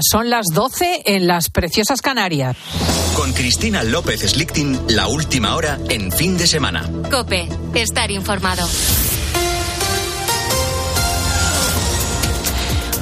Son las 12 en las preciosas Canarias. Con Cristina López Slichting, la última hora en fin de semana. Cope, estar informado.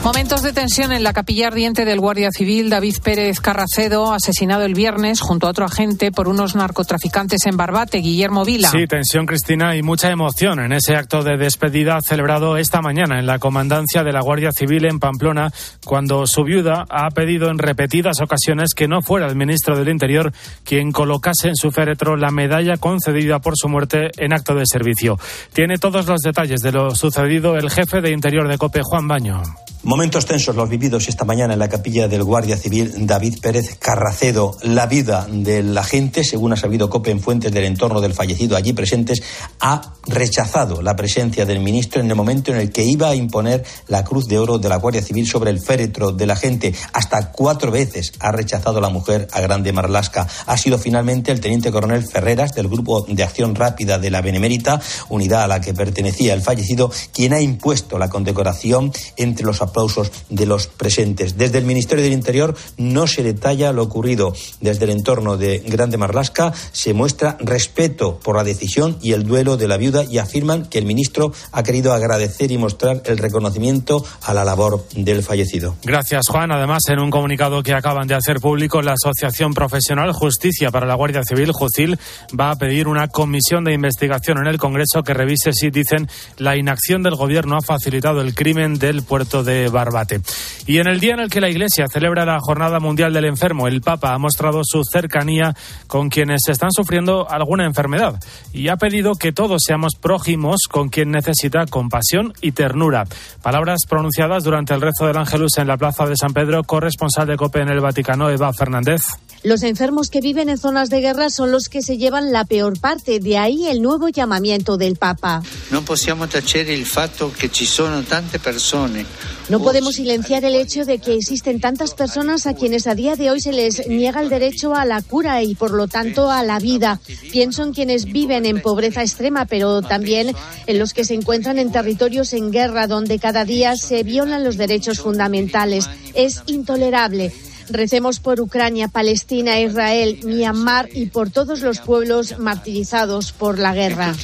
Momentos de tensión en la capilla ardiente del Guardia Civil David Pérez Carracedo, asesinado el viernes junto a otro agente por unos narcotraficantes en Barbate, Guillermo Vila. Sí, tensión, Cristina, y mucha emoción en ese acto de despedida celebrado esta mañana en la comandancia de la Guardia Civil en Pamplona, cuando su viuda ha pedido en repetidas ocasiones que no fuera el ministro del Interior quien colocase en su féretro la medalla concedida por su muerte en acto de servicio. Tiene todos los detalles de lo sucedido el jefe de Interior de COPE, Juan Baño. Momentos tensos los vividos esta mañana en la capilla del Guardia Civil David Pérez Carracedo. La vida del agente, según ha sabido COPE en fuentes del entorno del fallecido allí presentes, ha rechazado la presencia del ministro en el momento en el que iba a imponer la Cruz de Oro de la Guardia Civil sobre el féretro del agente. Hasta cuatro veces ha rechazado la mujer a Grande Marlasca. Ha sido finalmente el teniente coronel Ferreras del Grupo de Acción Rápida de la Benemérita, unidad a la que pertenecía el fallecido, quien ha impuesto la condecoración entre los aplausos de los presentes. Desde el Ministerio del Interior no se detalla lo ocurrido. Desde el entorno de Grande Marlasca se muestra respeto por la decisión y el duelo de la viuda y afirman que el ministro ha querido agradecer y mostrar el reconocimiento a la labor del fallecido. Gracias, Juan. Además, en un comunicado que acaban de hacer público, la Asociación Profesional Justicia para la Guardia Civil, JUCIL, va a pedir una comisión de investigación en el Congreso que revise si, dicen, la inacción del Gobierno ha facilitado el crimen del puerto de Barbate. Y en el día en el que la Iglesia celebra la Jornada Mundial del Enfermo, el Papa ha mostrado su cercanía con quienes están sufriendo alguna enfermedad y ha pedido que todos seamos prójimos con quien necesita compasión y ternura. Palabras pronunciadas durante el rezo del Ángelus en la Plaza de San Pedro, corresponsal de COPE en el Vaticano, Eva Fernández. Los enfermos que viven en zonas de guerra son los que se llevan la peor parte, de ahí el nuevo llamamiento del Papa. No possiamo tacere il fatto che ci sono tante persone no podemos silenciar el hecho de que existen tantas personas a quienes a día de hoy se les niega el derecho a la cura y por lo tanto a la vida. Pienso en quienes viven en pobreza extrema, pero también en los que se encuentran en territorios en guerra donde cada día se violan los derechos fundamentales. Es intolerable. Recemos por Ucrania, Palestina, Israel, Myanmar y por todos los pueblos martirizados por la guerra.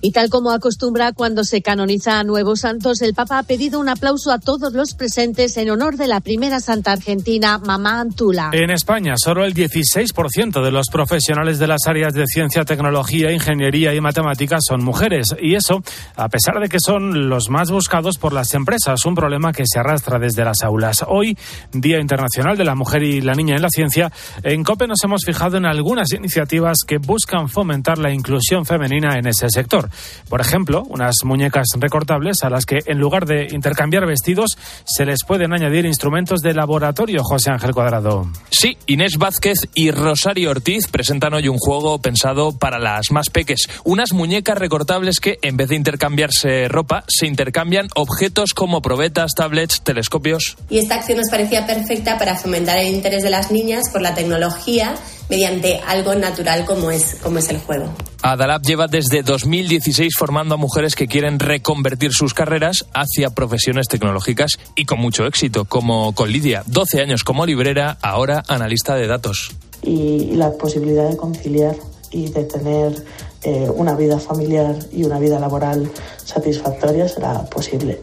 Y tal como acostumbra cuando se canoniza a nuevos santos, el Papa ha pedido un aplauso a todos los presentes en honor de la primera santa argentina, Mamá Antula. En España, solo el 16% de los profesionales de las áreas de ciencia, tecnología, ingeniería y matemáticas son mujeres. Y eso, a pesar de que son los más buscados por las empresas, un problema que se arrastra desde las aulas. Hoy, Día Internacional de la Mujer y la Niña en la Ciencia, en COPE nos hemos fijado en algunas iniciativas que buscan fomentar la inclusión femenina en ese sector. Por ejemplo, unas muñecas recortables a las que en lugar de intercambiar vestidos se les pueden añadir instrumentos de laboratorio, José Ángel Cuadrado. Sí, Inés Vázquez y Rosario Ortiz presentan hoy un juego pensado para las más peques. Unas muñecas recortables que, en vez de intercambiarse ropa, se intercambian objetos como probetas, tablets, telescopios. Y esta acción nos parecía perfecta para fomentar el interés de las niñas por la tecnología mediante algo natural como es, como es el juego. Adalab lleva desde 2016 formando a mujeres que quieren reconvertir sus carreras hacia profesiones tecnológicas y con mucho éxito, como con Lidia, 12 años como librera, ahora analista de datos. Y la posibilidad de conciliar y de tener eh, una vida familiar y una vida laboral satisfactoria será posible.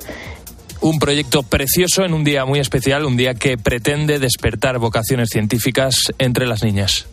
Un proyecto precioso en un día muy especial, un día que pretende despertar vocaciones científicas entre las niñas.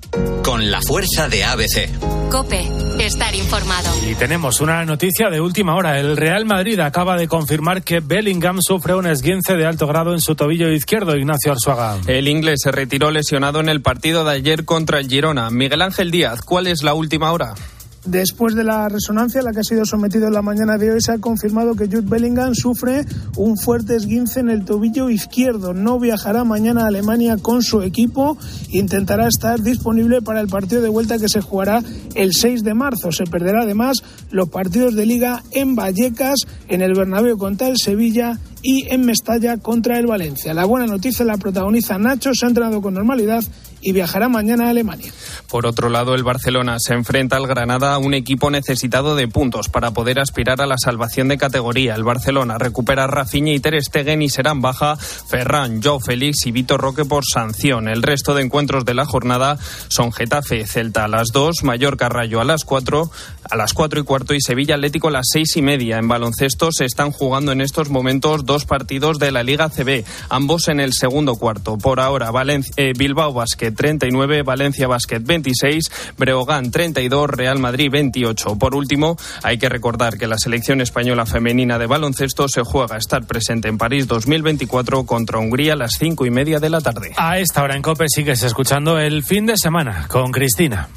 Con la fuerza de ABC. Cope, estar informado. Y tenemos una noticia de última hora. El Real Madrid acaba de confirmar que Bellingham sufre un esguince de alto grado en su tobillo izquierdo, Ignacio Arzuaga. El inglés se retiró lesionado en el partido de ayer contra el Girona. Miguel Ángel Díaz, ¿cuál es la última hora? Después de la resonancia a la que ha sido sometido en la mañana de hoy, se ha confirmado que Jude Bellingham sufre un fuerte esguince en el tobillo izquierdo. No viajará mañana a Alemania con su equipo intentará estar disponible para el partido de vuelta que se jugará el 6 de marzo. Se perderá además los partidos de liga en Vallecas, en el Bernabéu contra el Sevilla y en Mestalla contra el Valencia. La buena noticia la protagoniza Nacho, se ha entrenado con normalidad y viajará mañana a Alemania. Por otro lado, el Barcelona se enfrenta al Granada, un equipo necesitado de puntos para poder aspirar a la salvación de categoría. El Barcelona recupera a Rafinha y Ter Stegen y serán baja Ferran, Joe Félix y Vitor Roque por sanción. El resto de encuentros de la jornada son Getafe, Celta a las 2, Mallorca, Rayo a las 4, a las 4 y cuarto y Sevilla Atlético a las 6 y media. En baloncesto se están jugando en estos momentos dos partidos de la Liga CB, ambos en el segundo cuarto. Por ahora, eh, Bilbao Basket 39, Valencia Basket 20 26, Breogán 32, Real Madrid 28. Por último, hay que recordar que la selección española femenina de baloncesto se juega a estar presente en París 2024 contra Hungría a las cinco y media de la tarde. A esta hora en COPE sigues escuchando el fin de semana con Cristina.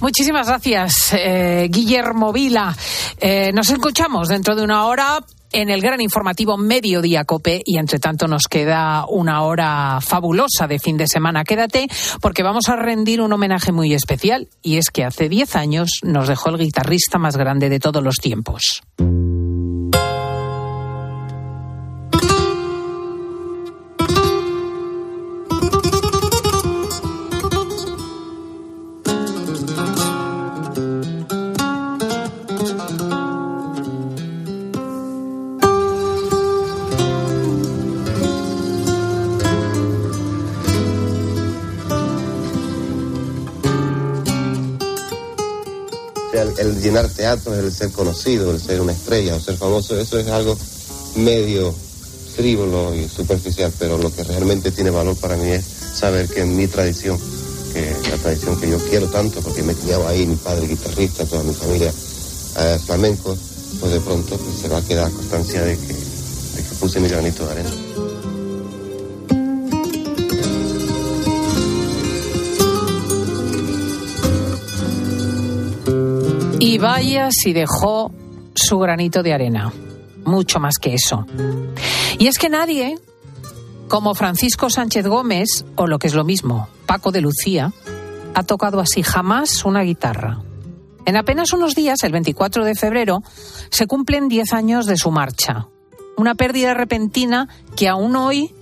Muchísimas gracias, eh, Guillermo Vila. Eh, nos escuchamos dentro de una hora en el gran informativo Mediodía Cope y entre tanto nos queda una hora fabulosa de fin de semana. Quédate porque vamos a rendir un homenaje muy especial y es que hace 10 años nos dejó el guitarrista más grande de todos los tiempos. Llenar teatro, el ser conocido, el ser una estrella o ser famoso, eso es algo medio frívolo y superficial, pero lo que realmente tiene valor para mí es saber que mi tradición, que la tradición que yo quiero tanto, porque me he criado ahí, mi padre guitarrista, toda mi familia eh, flamenco, pues de pronto pues, se va a quedar constancia de que, de que puse mi granito de arena. Y vaya si dejó su granito de arena. Mucho más que eso. Y es que nadie, como Francisco Sánchez Gómez, o lo que es lo mismo, Paco de Lucía, ha tocado así jamás una guitarra. En apenas unos días, el 24 de febrero, se cumplen 10 años de su marcha. Una pérdida repentina que aún hoy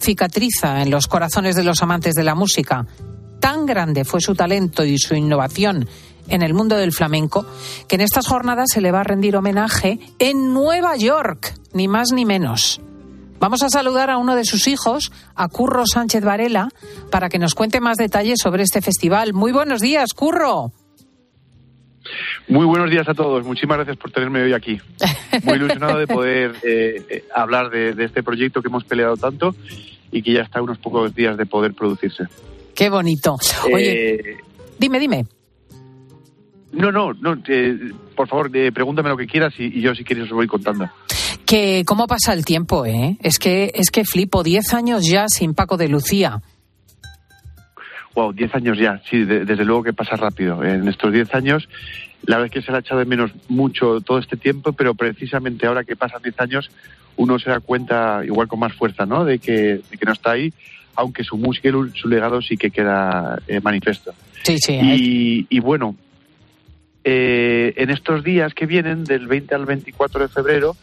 cicatriza en los corazones de los amantes de la música. Tan grande fue su talento y su innovación en el mundo del flamenco, que en estas jornadas se le va a rendir homenaje en Nueva York, ni más ni menos. Vamos a saludar a uno de sus hijos, a Curro Sánchez Varela, para que nos cuente más detalles sobre este festival. Muy buenos días, Curro. Muy buenos días a todos. Muchísimas gracias por tenerme hoy aquí. Muy ilusionado de poder eh, eh, hablar de, este proyecto que hemos peleado tanto y que ya está a unos pocos días de poder producirse. Qué bonito. Oye, eh, dime, dime. No, no, no. por favor, pregúntame lo que quieras y, yo si quieres os voy contando. Que cómo pasa el tiempo, ¿eh? Es que es que flipo. Diez años ya sin Paco de Lucía. Wow, diez años ya. Sí, desde luego que pasa rápido. En estos diez años, la verdad es que se le ha echado de menos mucho todo este tiempo, pero precisamente ahora que pasan diez años, uno se da cuenta, igual con más fuerza, ¿no? De que, que no está ahí, aunque su música y su legado sí que queda eh, manifiesto. Sí, sí. Y, y bueno, eh, en estos días que vienen, del 20 al 24 de febrero,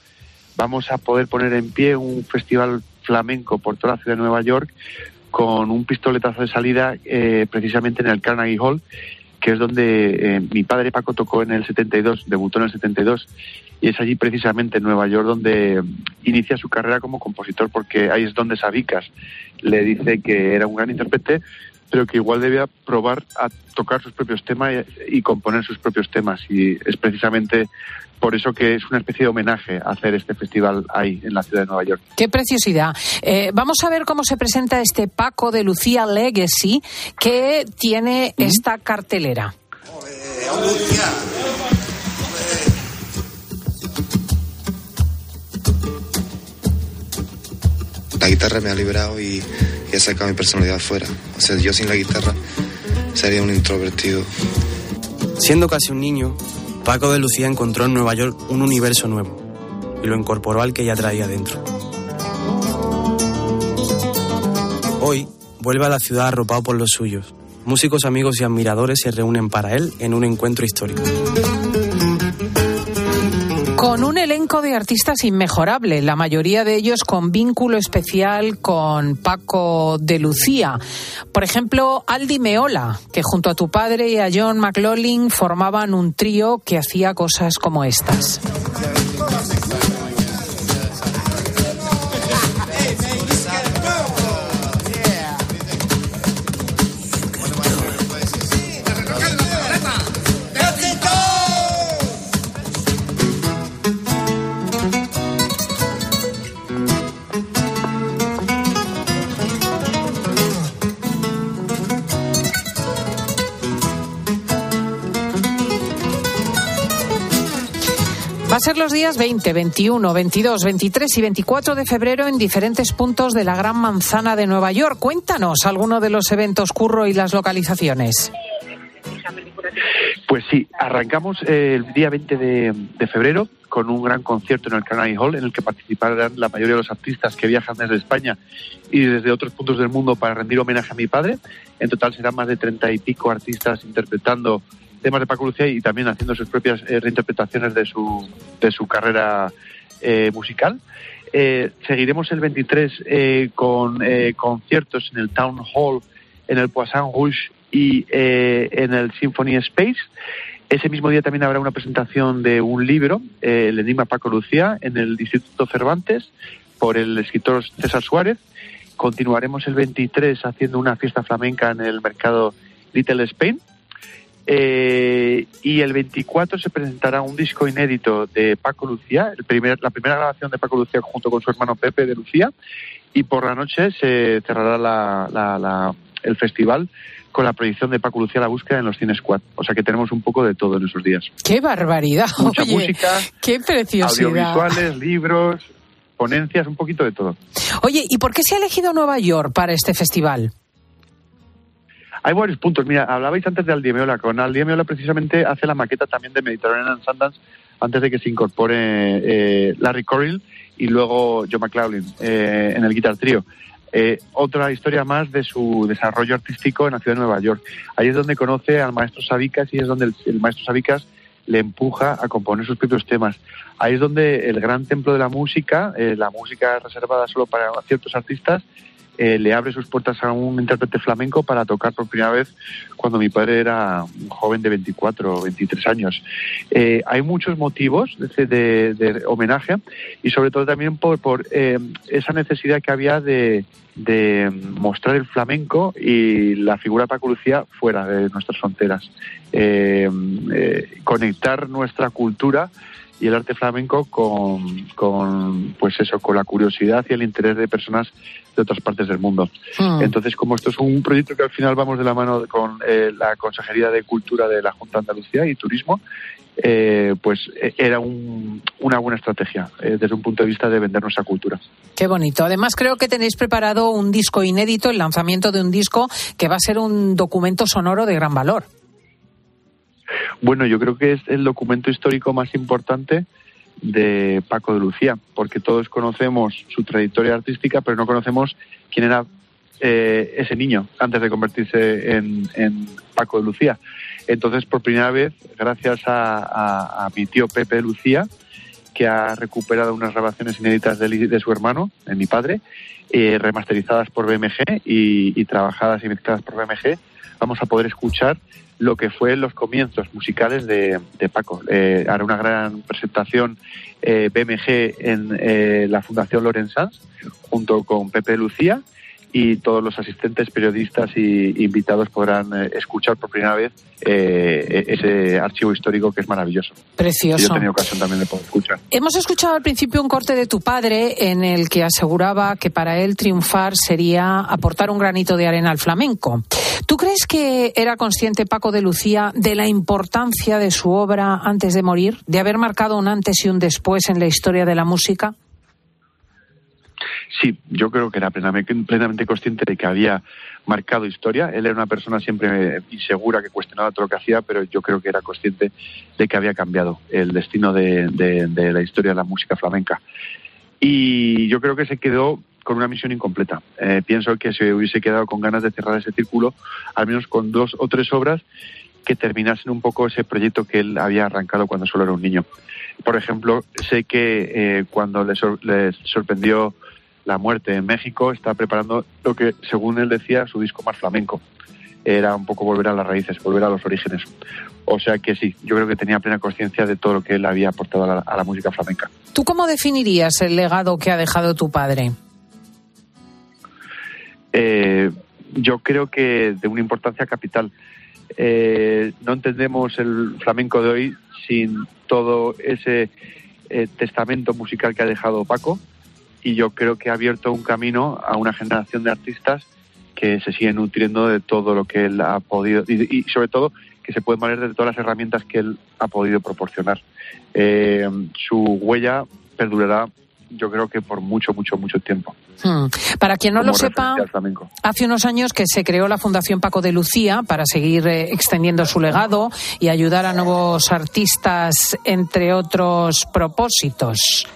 vamos a poder poner en pie un festival flamenco por toda la ciudad de Nueva York con un pistoletazo de salida eh, precisamente en el Carnegie Hall, que es donde eh, mi padre Paco tocó en el 72, debutó en el 72, y es allí precisamente en Nueva York donde inicia su carrera como compositor, porque ahí es donde Sabicas le dice que era un gran intérprete, pero que igual debía probar a tocar sus propios temas y, componer sus propios temas. Y es precisamente por eso que es una especie de homenaje hacer este festival ahí, en la ciudad de Nueva York. Qué preciosidad. Eh, vamos a ver cómo se presenta este Paco de Lucía Legacy que tiene esta cartelera. La guitarra me ha liberado y y he mi personalidad afuera. O sea, yo sin la guitarra sería un introvertido. Siendo casi un niño, Paco de Lucía encontró en Nueva York un universo nuevo y lo incorporó al que ya traía dentro. Hoy vuelve a la ciudad arropado por los suyos. Músicos, amigos y admiradores se reúnen para él en un encuentro histórico. Con un elenco de artistas inmejorable, la mayoría de ellos con vínculo especial con Paco de Lucía. Por ejemplo, Aldi Meola, que junto a tu padre y a John McLaughlin formaban un trío que hacía cosas como estas. A ser los días 20, 21, 22, 23 y 24 de febrero en diferentes puntos de la Gran Manzana de Nueva York. Cuéntanos alguno de los eventos curro y las localizaciones. Pues sí, arrancamos el día 20 de, de, febrero con un gran concierto en el Carnegie Hall en el que participarán la mayoría de los artistas que viajan desde España y desde otros puntos del mundo para rendir homenaje a mi padre. En total serán más de treinta y pico artistas interpretando temas de Paco Lucía y también haciendo sus propias eh, reinterpretaciones de su, de su carrera eh, musical. Eh, seguiremos el 23 con conciertos en el Town Hall, en el Poisson Rouge y en el Symphony Space. Ese mismo día también habrá una presentación de un libro, El Enigma Paco Lucía, en el Instituto Cervantes, por el escritor César Suárez. Continuaremos el 23 haciendo una fiesta flamenca en el mercado Little Spain, eh, y el 24 se presentará un disco inédito de Paco Lucía, el primer, la primera grabación de Paco Lucía junto con su hermano Pepe de Lucía. Y por la noche se cerrará la, la, el festival con la proyección de Paco Lucía La Búsqueda en los Cines Squad. O sea que tenemos un poco de todo en esos días. ¡Qué barbaridad! Mucha música, ¡Qué preciosidad! Audiovisuales, libros, ponencias, un poquito de todo. Oye, ¿y por qué se ha elegido Nueva York para este festival? Hay varios puntos. Mira, hablabais antes de Aldiemeola. Con Aldiemeola precisamente hace la maqueta también de Mediterranean Sundance antes de que se incorpore eh, Larry Corrill y luego Joe McLaughlin eh, en el Guitar Trio. Eh, otra historia más de su desarrollo artístico en la ciudad de Nueva York. Ahí es donde conoce al maestro Sabicas y es donde el, maestro Sabicas le empuja a componer sus propios temas. Ahí es donde el gran templo de la música, la música reservada solo para ciertos artistas, eh, le abre sus puertas a un intérprete flamenco para tocar por primera vez cuando mi padre era un joven de 24 o 23 años. Eh, hay muchos motivos de, homenaje y sobre todo también por, por eh, esa necesidad que había de, mostrar el flamenco y la figura de Paco Lucía fuera de nuestras fronteras. conectar nuestra cultura y el arte flamenco con, con, pues eso con la curiosidad y el interés de personas de otras partes del mundo. Hmm. Entonces, como esto es un proyecto que al final vamos de la mano con eh, la Consejería de Cultura de la Junta de Andalucía y Turismo, eh, pues eh, era una buena estrategia desde un punto de vista de vender nuestra cultura. Qué bonito. Además, creo que tenéis preparado un disco inédito, el lanzamiento de un disco que va a ser un documento sonoro de gran valor. Bueno, yo creo que es el documento histórico más importante de Paco de Lucía, porque todos conocemos su trayectoria artística, pero no conocemos quién era eh, ese niño antes de convertirse en, Paco de Lucía. Entonces, por primera vez, gracias a, mi tío Pepe de Lucía, que ha recuperado unas grabaciones inéditas de, su hermano, de mi padre, eh, remasterizadas por BMG y, y trabajadas y mezcladas por BMG, vamos a poder escuchar lo que fue los comienzos musicales de, Paco. Eh, hará una gran presentación eh, BMG en eh, la Fundación Lorenz Sanz, junto con Pepe Lucía, y todos los asistentes, periodistas y invitados podrán eh, escuchar por primera vez eh, ese archivo histórico que es maravilloso. Precioso. yo he tenido ocasión también de poder escuchar. Hemos escuchado al principio un corte de tu padre en el que aseguraba que para él triunfar sería aportar un granito de arena al flamenco. ¿Tú crees que era consciente Paco de Lucía de la importancia de su obra antes de morir, de haber marcado un antes y un después en la historia de la música? Sí, yo creo que era plenamente, consciente de que había marcado historia. Él era una persona siempre insegura que cuestionaba todo lo que hacía, pero yo creo que era consciente de que había cambiado el destino de, la historia de la música flamenca. Y yo creo que se quedó con una misión incompleta. Eh, pienso que se hubiese quedado con ganas de cerrar ese círculo, al menos con dos o tres obras que terminasen un poco ese proyecto que él había arrancado cuando solo era un niño. Por ejemplo, sé que eh, cuando les, sorprendió la muerte en México, está preparando lo que, según él decía, su disco más flamenco. Era un poco volver a las raíces, volver a los orígenes. O sea que sí, yo creo que tenía plena conciencia de todo lo que él había aportado a la, música flamenca. ¿Tú cómo definirías el legado que ha dejado tu padre? Eh, yo creo que de una importancia capital. Eh, no entendemos el flamenco de hoy sin todo ese eh, testamento musical que ha dejado Paco y yo creo que ha abierto un camino a una generación de artistas que se siguen nutriendo de todo lo que él ha podido y, sobre todo que se pueden valer de todas las herramientas que él ha podido proporcionar. Eh, su huella perdurará yo creo que por mucho, mucho, mucho tiempo. Hmm. Para quien no lo sepa, hace unos años que se creó la Fundación Paco de Lucía para seguir eh, extendiendo su legado y ayudar a nuevos artistas, entre otros propósitos.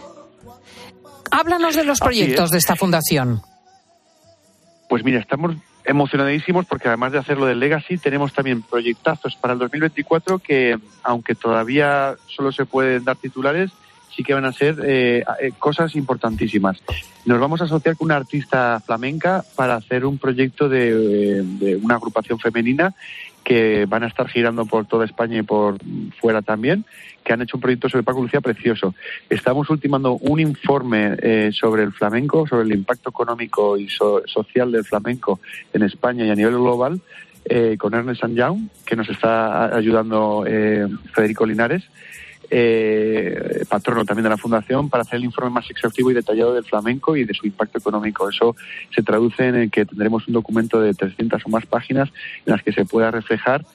Háblanos de los proyectos de esta fundación. Pues mira, estamos emocionadísimos porque además de hacerlo del Legacy, tenemos también proyectazos para el 2024 que, aunque todavía solo se pueden dar titulares, sí que van a ser eh, eh, cosas importantísimas. Nos vamos a asociar con una artista flamenca para hacer un proyecto de, de, una agrupación femenina que van a estar girando por toda España y por fuera también, que han hecho un proyecto sobre Paco Lucía precioso. Estamos ultimando un informe eh, sobre el flamenco, sobre el impacto económico y social del flamenco en España y a nivel global, con Ernest Young, que nos está ayudando Federico Linares eh, patrono también de la Fundación, para hacer el informe más exhaustivo y detallado del flamenco y de su impacto económico. Eso se traduce en que tendremos un documento de 300 o más páginas en las que se pueda reflejar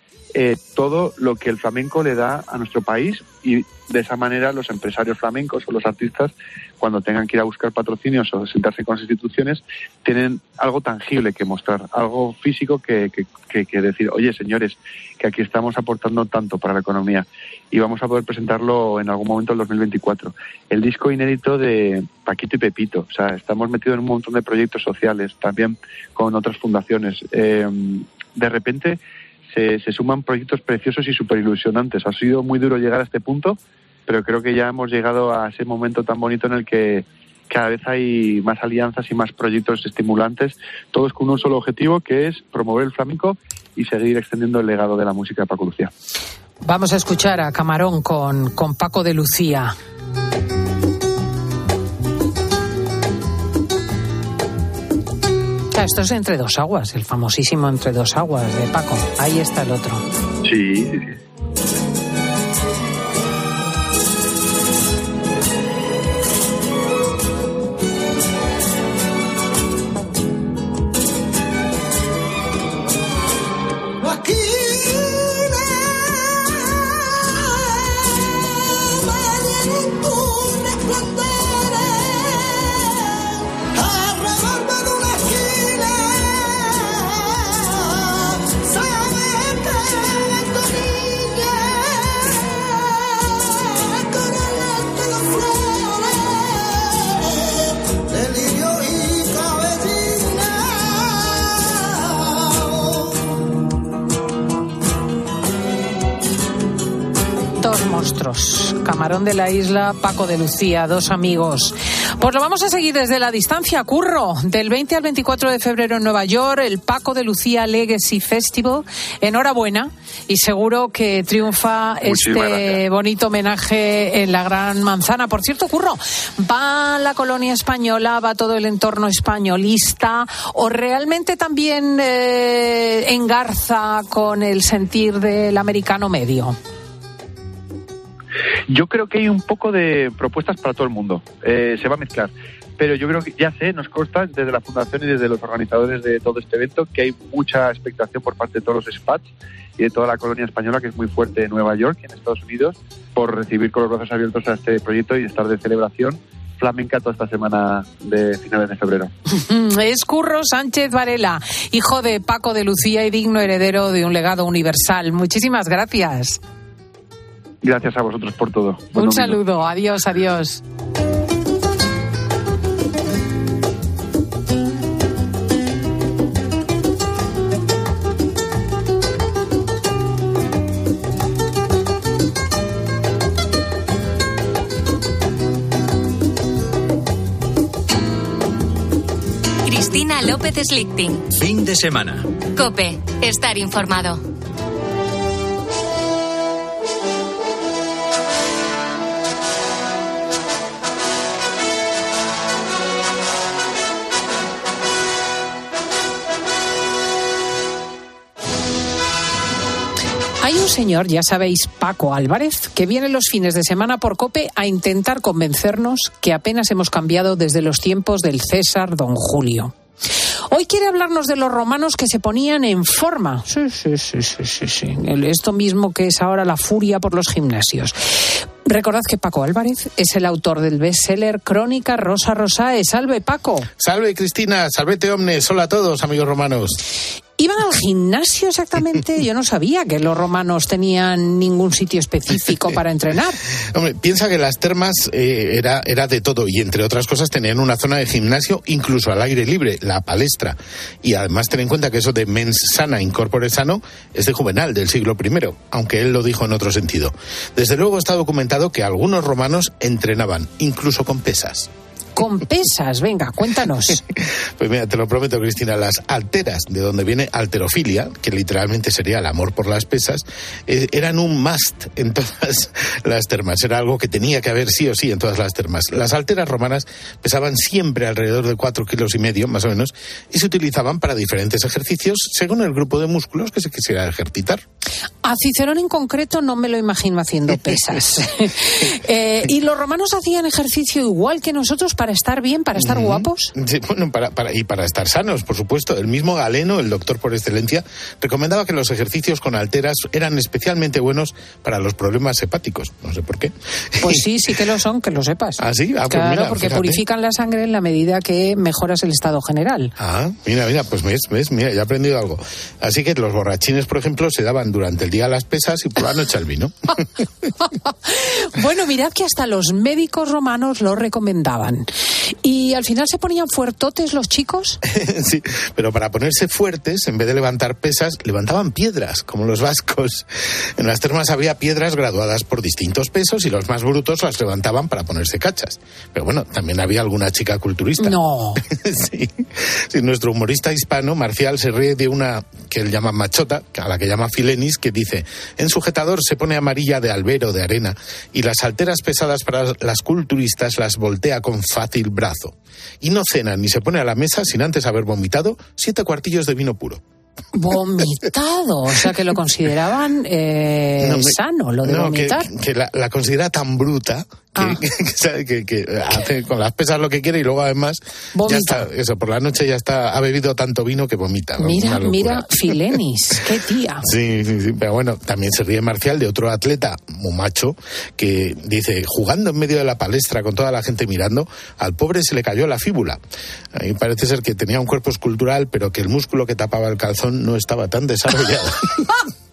eh, todo lo que el flamenco le da a nuestro país y de esa manera los empresarios flamencos o los artistas cuando tengan que ir a buscar patrocinios o sentarse con las instituciones tienen algo tangible que mostrar, algo físico que, que, decir, oye señores, que aquí estamos aportando tanto para la economía y vamos a poder presentarlo en algún momento en 2024. El disco inédito de Paquito y Pepito, o sea, estamos metidos en un montón de proyectos sociales, también con otras fundaciones. Eh, de repente se, suman proyectos preciosos y súper ilusionantes. Ha sido muy duro llegar a este punto, pero creo que ya hemos llegado a ese momento tan bonito en el que cada vez hay más alianzas y más proyectos estimulantes, todos con un solo objetivo, que es promover el flamenco y seguir extendiendo el legado de la música de Paco Lucía. Vamos a escuchar a Camarón con, con Paco de Lucía. Esto es Entre dos aguas, el famosísimo Entre dos aguas de Paco. Ahí está el otro. Sí, sí, Camarón la Isla, Paco de Lucía, dos amigos. Pues lo vamos a seguir desde la distancia, Curro, del 20 al 24 de febrero en Nueva York, el Paco de Lucía Legacy Festival. Enhorabuena y seguro que triunfa este bonito homenaje en la Gran Manzana. Por cierto, Curro, ¿va la colonia española, va todo el entorno españolista o realmente también eh, engarza con el sentir del americano medio? Yo creo que hay un poco de propuestas para todo el mundo. Eh, se va a mezclar. Pero yo creo que ya sé, nos consta desde la Fundación y desde los organizadores de todo este evento que hay mucha expectación por parte de todos los SPATs y de toda la colonia española, que es muy fuerte en Nueva York y en Estados Unidos, por recibir con los brazos abiertos a este proyecto y estar de celebración flamenca toda esta semana de finales de febrero. Es Curro Sánchez Varela, hijo de Paco de Lucía y digno heredero de un legado universal. Muchísimas gracias. Gracias a vosotros por todo. Un saludo, adiós, adiós. Cristina López Slichting. Fin de semana. Cope, estar informado. Hay un señor, ya sabéis, Paco Álvarez, que viene los fines de semana por Cope a intentar convencernos que apenas hemos cambiado desde los tiempos del César Don Julio. Hoy quiere hablarnos de los romanos que se ponían en forma. Sí, sí, sí, sí, sí, sí. Esto mismo que es ahora la furia por los gimnasios. Recordad que Paco Álvarez es el autor del bestseller Crónica Rosa Rosae. Salve, Paco. Salve Cristina, salvete omnes, hola a todos amigos romanos. ¿Iban al gimnasio exactamente? Yo no sabía que los romanos tenían ningún sitio específico para entrenar. Hombre, piensa que las termas eh, era, era de todo y entre otras cosas tenían una zona de gimnasio incluso al aire libre, la palestra. Y además ten en cuenta que eso de mens sana incorpore sano es de Juvenal, del siglo I, aunque él lo dijo en otro sentido. Desde luego está documentado que algunos romanos entrenaban, incluso con pesas. Con pesas, venga, cuéntanos. Pues mira, te lo prometo, Cristina, las alteras, de donde viene alterofilia, que literalmente sería el amor por las pesas, eh, eran un must en todas las termas. Era algo que tenía que haber sí o sí en todas las termas. Las alteras romanas pesaban siempre alrededor de cuatro kilos y medio, más o menos, y se utilizaban para diferentes ejercicios según el grupo de músculos que se quisiera ejercitar. A Cicerón en concreto no me lo imagino haciendo pesas. Eh, ¿Y los romanos hacían ejercicio igual que nosotros para estar bien, para estar guapos? Sí, bueno, para, para- y para estar sanos, por supuesto. El mismo Galeno, el doctor por excelencia, recomendaba que los ejercicios con alteras eran especialmente buenos para los problemas hepáticos. No sé por qué. Pues sí, sí que lo son, que lo sepas. ¿Ah, sí? Ah, pues claro, mira, porque fíjate. purifican la sangre en la medida que mejoras el estado general. Ah, mira, mira, pues ves, ves, mira, ya he aprendido algo. Así que los borrachines, por ejemplo, se daban durante el día las pesas y por la noche al vino. Bueno, mirad que hasta los médicos romanos lo recomendaban. ¿Y al final se ponían fuertotes los chicos? sí, pero para ponerse fuertes, en vez de levantar pesas, levantaban piedras, como los vascos. En las termas había piedras graduadas por distintos pesos y los más brutos las levantaban para ponerse cachas. Pero bueno, también había alguna chica culturista. No. sí. Sí, nuestro humorista hispano, Marcial, se ríe de una que él llama machota, a la que llama Filenis, que dice, en sujetador se pone amarilla de albero, de arena, y las alteras pesadas para las culturistas las voltea con fácil brazo. Y no cena ni se pone a la mesa sin antes haber vomitado siete cuartillos de vino puro. Vomitado, o sea que lo consideraban eh, No, me- sano, lo de no, que- vomitar. Que, la, la considera tan bruta que, Ah. que- que hace con las pesas lo que quiere y luego además Vomita. ya está, eso, por la noche ya está, ha bebido tanto vino que vomita. Mira, mira, Filenis, qué tía. Sí, sí, sí, pero bueno, también se ríe Marcial de otro atleta, muy macho, que dice, jugando en medio de la palestra con toda la gente mirando, al pobre se le cayó la fíbula. Mí parece ser que tenía un cuerpo escultural, pero que el músculo que tapaba el calzón no estaba tan desarrollado.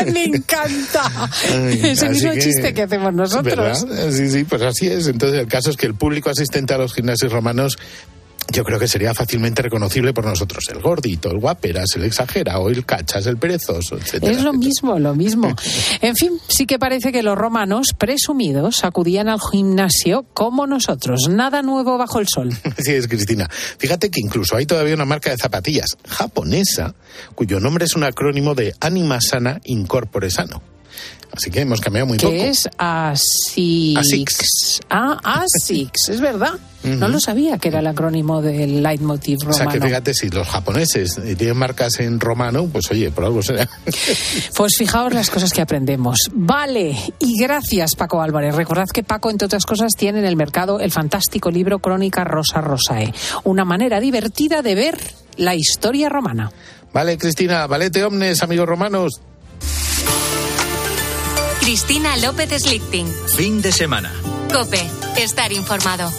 ¡Ah, me encanta! Ay, es el mismo que- chiste que hacemos nosotros. ¿Verdad? Sí, sí, pues así es. Entonces, el caso es que el público asistente a los gimnasios romanos yo creo que sería fácilmente reconocible por nosotros. El gordito, el guaperas, el exagerado, el cachas, el perezoso, etcétera. Es lo mismo, lo mismo. En fin, sí que parece que los romanos presumidos acudían al gimnasio como nosotros. Nada nuevo bajo el sol. Así es, Cristina. Fíjate que incluso hay todavía una marca de zapatillas japonesa cuyo nombre es un acrónimo de Anima Sana Incorpore Sano. Así que hemos cambiado muy que poco. es Asics. Asics. Ah, Asics, es verdad. No lo sabía que era el acrónimo del leitmotiv O sea romano. que fíjate, si los japoneses eh, tienen marcas en romano, pues oye, por algo será. Pues fijaos las cosas que aprendemos. Vale, y gracias Paco Álvarez. Recordad que Paco, entre otras cosas, tiene en el mercado el fantástico libro Crónica Rosa Rosae. Una manera divertida de ver la historia romana. Vale, Cristina, valete omnes, amigos romanos. Cristina López Slichting. Fin de semana. Cope, estar informado.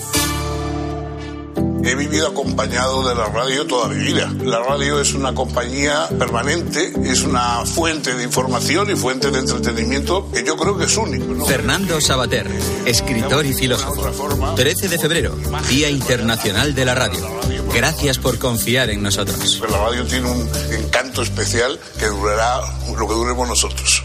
He vivido acompañado de la radio toda mi vida. La radio es una compañía permanente, es una fuente de información y fuente de entretenimiento que yo creo que es único. ¿no? Fernando Sabater, escritor y filósofo. 13 de febrero, Día Internacional de la Radio. Gracias por confiar en nosotros. La radio tiene un encanto especial que durará lo que duremos nosotros.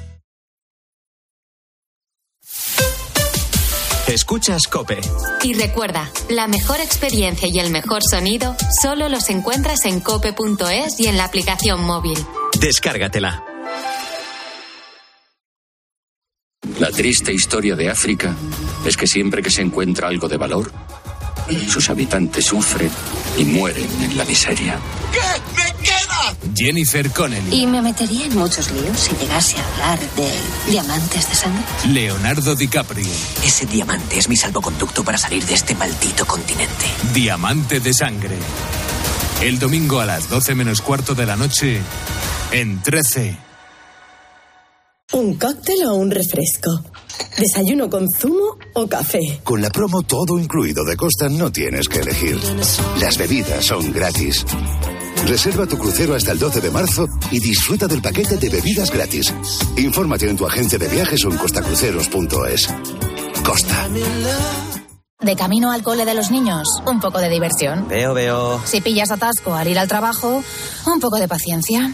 Escuchas Cope. Y recuerda, la mejor experiencia y el mejor sonido solo los encuentras en cope.es y en la aplicación móvil. Descárgatela. La triste historia de África es que siempre que se encuentra algo de valor, sus habitantes sufren y mueren en la miseria. ¿Qué? Jennifer Connelly. Y me metería en muchos líos si llegase a hablar de diamantes de sangre. Leonardo DiCaprio. Ese diamante es mi salvoconducto para salir de este maldito continente. Diamante de sangre. El domingo a las 12 menos cuarto de la noche en 13. ¿Un cóctel o un refresco? ¿Desayuno con zumo o café? Con la promo todo incluido de Costa no tienes que elegir. Las bebidas son gratis. Reserva tu crucero hasta el 12 de marzo y disfruta del paquete de bebidas gratis. Infórmate en tu agencia de viajes o en costacruceros.es. Costa. De camino al cole de los niños, un poco de diversión. Veo, veo. Si pillas atasco al ir al trabajo, un poco de paciencia.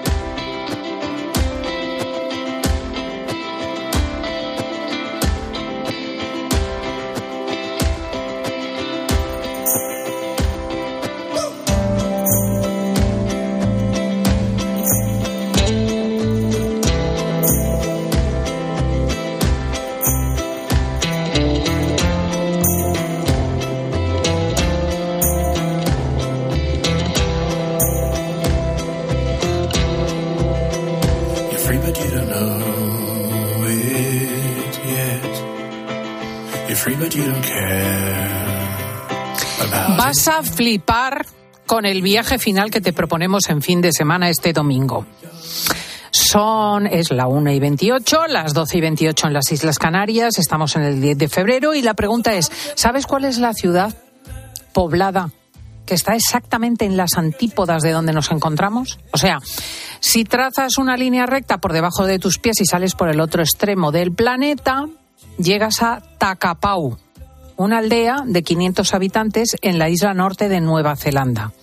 Flipar con el viaje final que te proponemos en fin de semana este domingo. Son, es la 1 y 28, las 12 y 28 en las Islas Canarias, estamos en el 10 de febrero y la pregunta es, ¿sabes cuál es la ciudad poblada que está exactamente en las antípodas de donde nos encontramos? O sea, si trazas una línea recta por debajo de tus pies y sales por el otro extremo del planeta, llegas a Takapau, una aldea de 500 habitantes en la isla norte de Nueva Zelanda.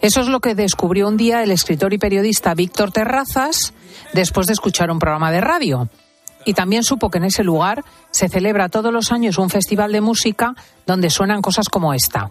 Eso es lo que descubrió un día el escritor y periodista Víctor Terrazas después de escuchar un programa de radio. Y también supo que en ese lugar se celebra todos los años un festival de música donde suenan cosas como esta.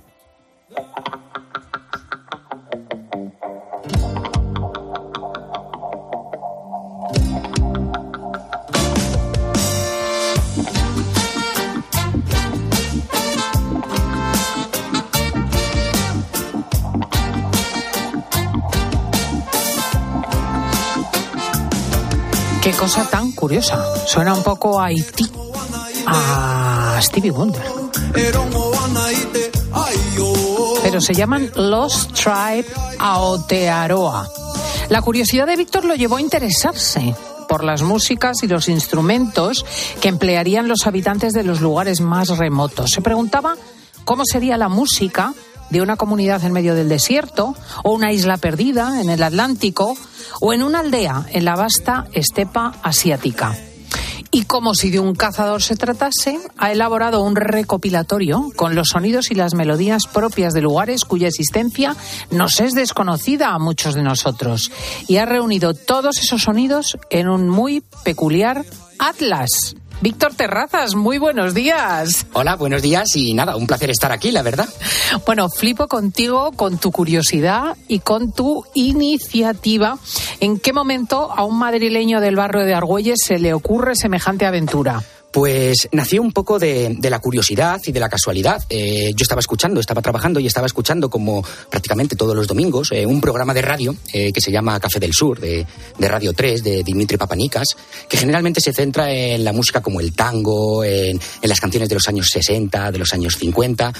Cosa tan curiosa. Suena un poco a Haití, a Stevie Wonder. Pero se llaman Lost Tribe Aotearoa. La curiosidad de Víctor lo llevó a interesarse por las músicas y los instrumentos que emplearían los habitantes de los lugares más remotos. Se preguntaba cómo sería la música de una comunidad en medio del desierto, o una isla perdida en el Atlántico, o en una aldea en la vasta estepa asiática. Y como si de un cazador se tratase, ha elaborado un recopilatorio con los sonidos y las melodías propias de lugares cuya existencia nos es desconocida a muchos de nosotros. Y ha reunido todos esos sonidos en un muy peculiar atlas. Víctor Terrazas, muy buenos días. Hola, buenos días y nada, un placer estar aquí, la verdad. Bueno, flipo contigo, con tu curiosidad y con tu iniciativa. ¿En qué momento a un madrileño del barrio de Argüelles se le ocurre semejante aventura? Pues nació un poco de, la curiosidad y de la casualidad. Eh, yo estaba escuchando, estaba trabajando y estaba escuchando como prácticamente todos los domingos eh, un programa de radio eh, que se llama Café del Sur, de, Radio 3, de Dimitri Papanicas, que generalmente se centra en la música como el tango, en, las canciones de los años 60, de los años 50.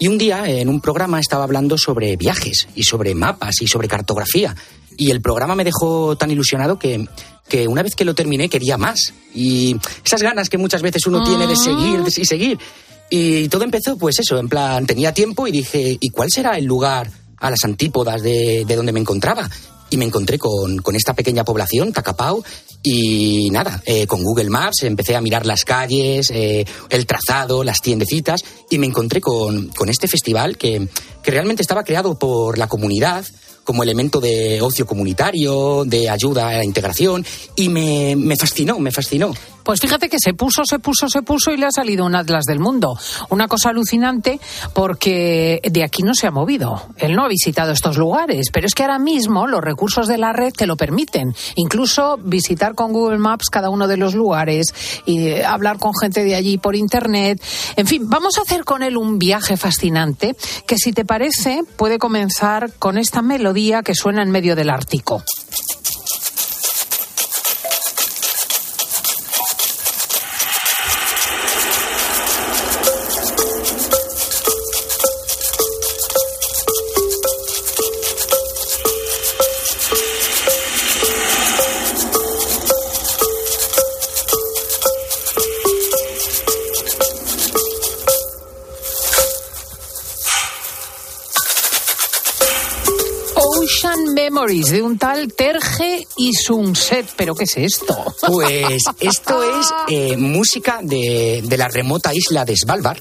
Y un día en un programa estaba hablando sobre viajes y sobre mapas y sobre cartografía. Y el programa me dejó tan ilusionado que que una vez que lo terminé quería más. Y esas ganas que muchas veces uno tiene de seguir y seguir. Y todo empezó, pues eso, en plan, tenía tiempo y dije, ¿y cuál será el lugar a las antípodas de, de donde me encontraba? Y me encontré con, con, esta pequeña población, Tacapau, y nada, eh, con Google Maps empecé a mirar las calles, eh, el trazado, las tiendecitas, y me encontré con, con este festival que, que realmente estaba creado por la comunidad, como elemento de ocio comunitario, de ayuda a la integración, y me, me fascinó, me fascinó. Pues fíjate que se puso, se puso, se puso y le ha salido un atlas del mundo. Una cosa alucinante porque de aquí no se ha movido. Él no ha visitado estos lugares, pero es que ahora mismo los recursos de la red te lo permiten. Incluso visitar con Google Maps cada uno de los lugares y hablar con gente de allí por internet. En fin, vamos a hacer con él un viaje fascinante que si te parece puede comenzar con esta melodía que suena en medio del Ártico. Memories de un tal Terge y Sunset. ¿Pero qué es esto? Pues esto es eh, música de, de la remota isla de Svalbard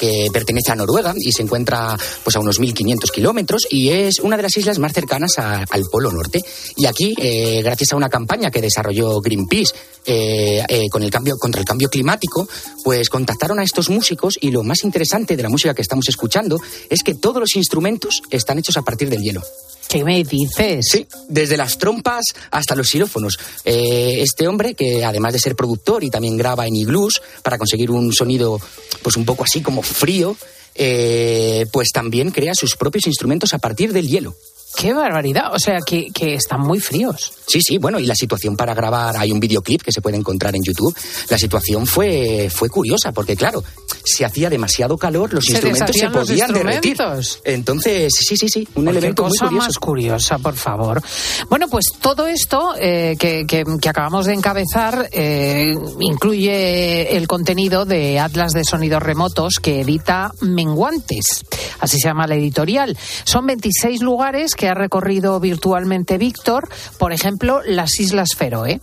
que pertenece a Noruega y se encuentra pues a unos 1.500 kilómetros y es una de las islas más cercanas a, al Polo Norte. Y aquí, eh, gracias a una campaña que desarrolló Greenpeace eh, eh, con el cambio, contra el cambio climático, pues contactaron a estos músicos y lo más interesante de la música que estamos escuchando es que todos los instrumentos están hechos a partir del hielo. ¿Qué me dices? Sí, desde las trompas hasta los xilófonos. Eh, este hombre, que además de ser productor y también graba en iglús para conseguir un sonido pues un poco así como frío, eh, pues también crea sus propios instrumentos a partir del hielo. ¡Qué barbaridad! O sea, que, que, están muy fríos. Sí, sí, bueno, y la situación para grabar, hay un videoclip que se puede encontrar en YouTube. La situación fue, fue curiosa, porque claro, si hacía demasiado calor, los se instrumentos se podían derretir. Entonces, sí, sí, sí, un elemento cosa muy curioso. más curiosa, por favor. Bueno, pues todo esto eh, que, que, que, acabamos de encabezar eh, incluye el contenido de Atlas de Sonidos Remotos que edita Menguantes. Así se llama la editorial. Son 26 lugares que ha recorrido virtualmente Víctor, por ejemplo, las Islas Feroe.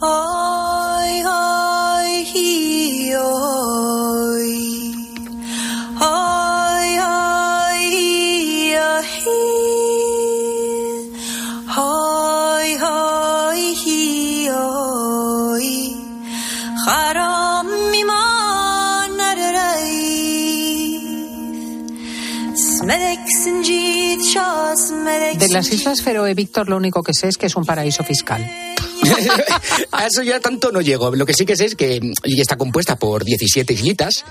De las Islas Feroe, Víctor, lo único que sé es que es un paraíso fiscal. a eso ya tanto no llego. Lo que sí que sé es que está compuesta por 17 islitas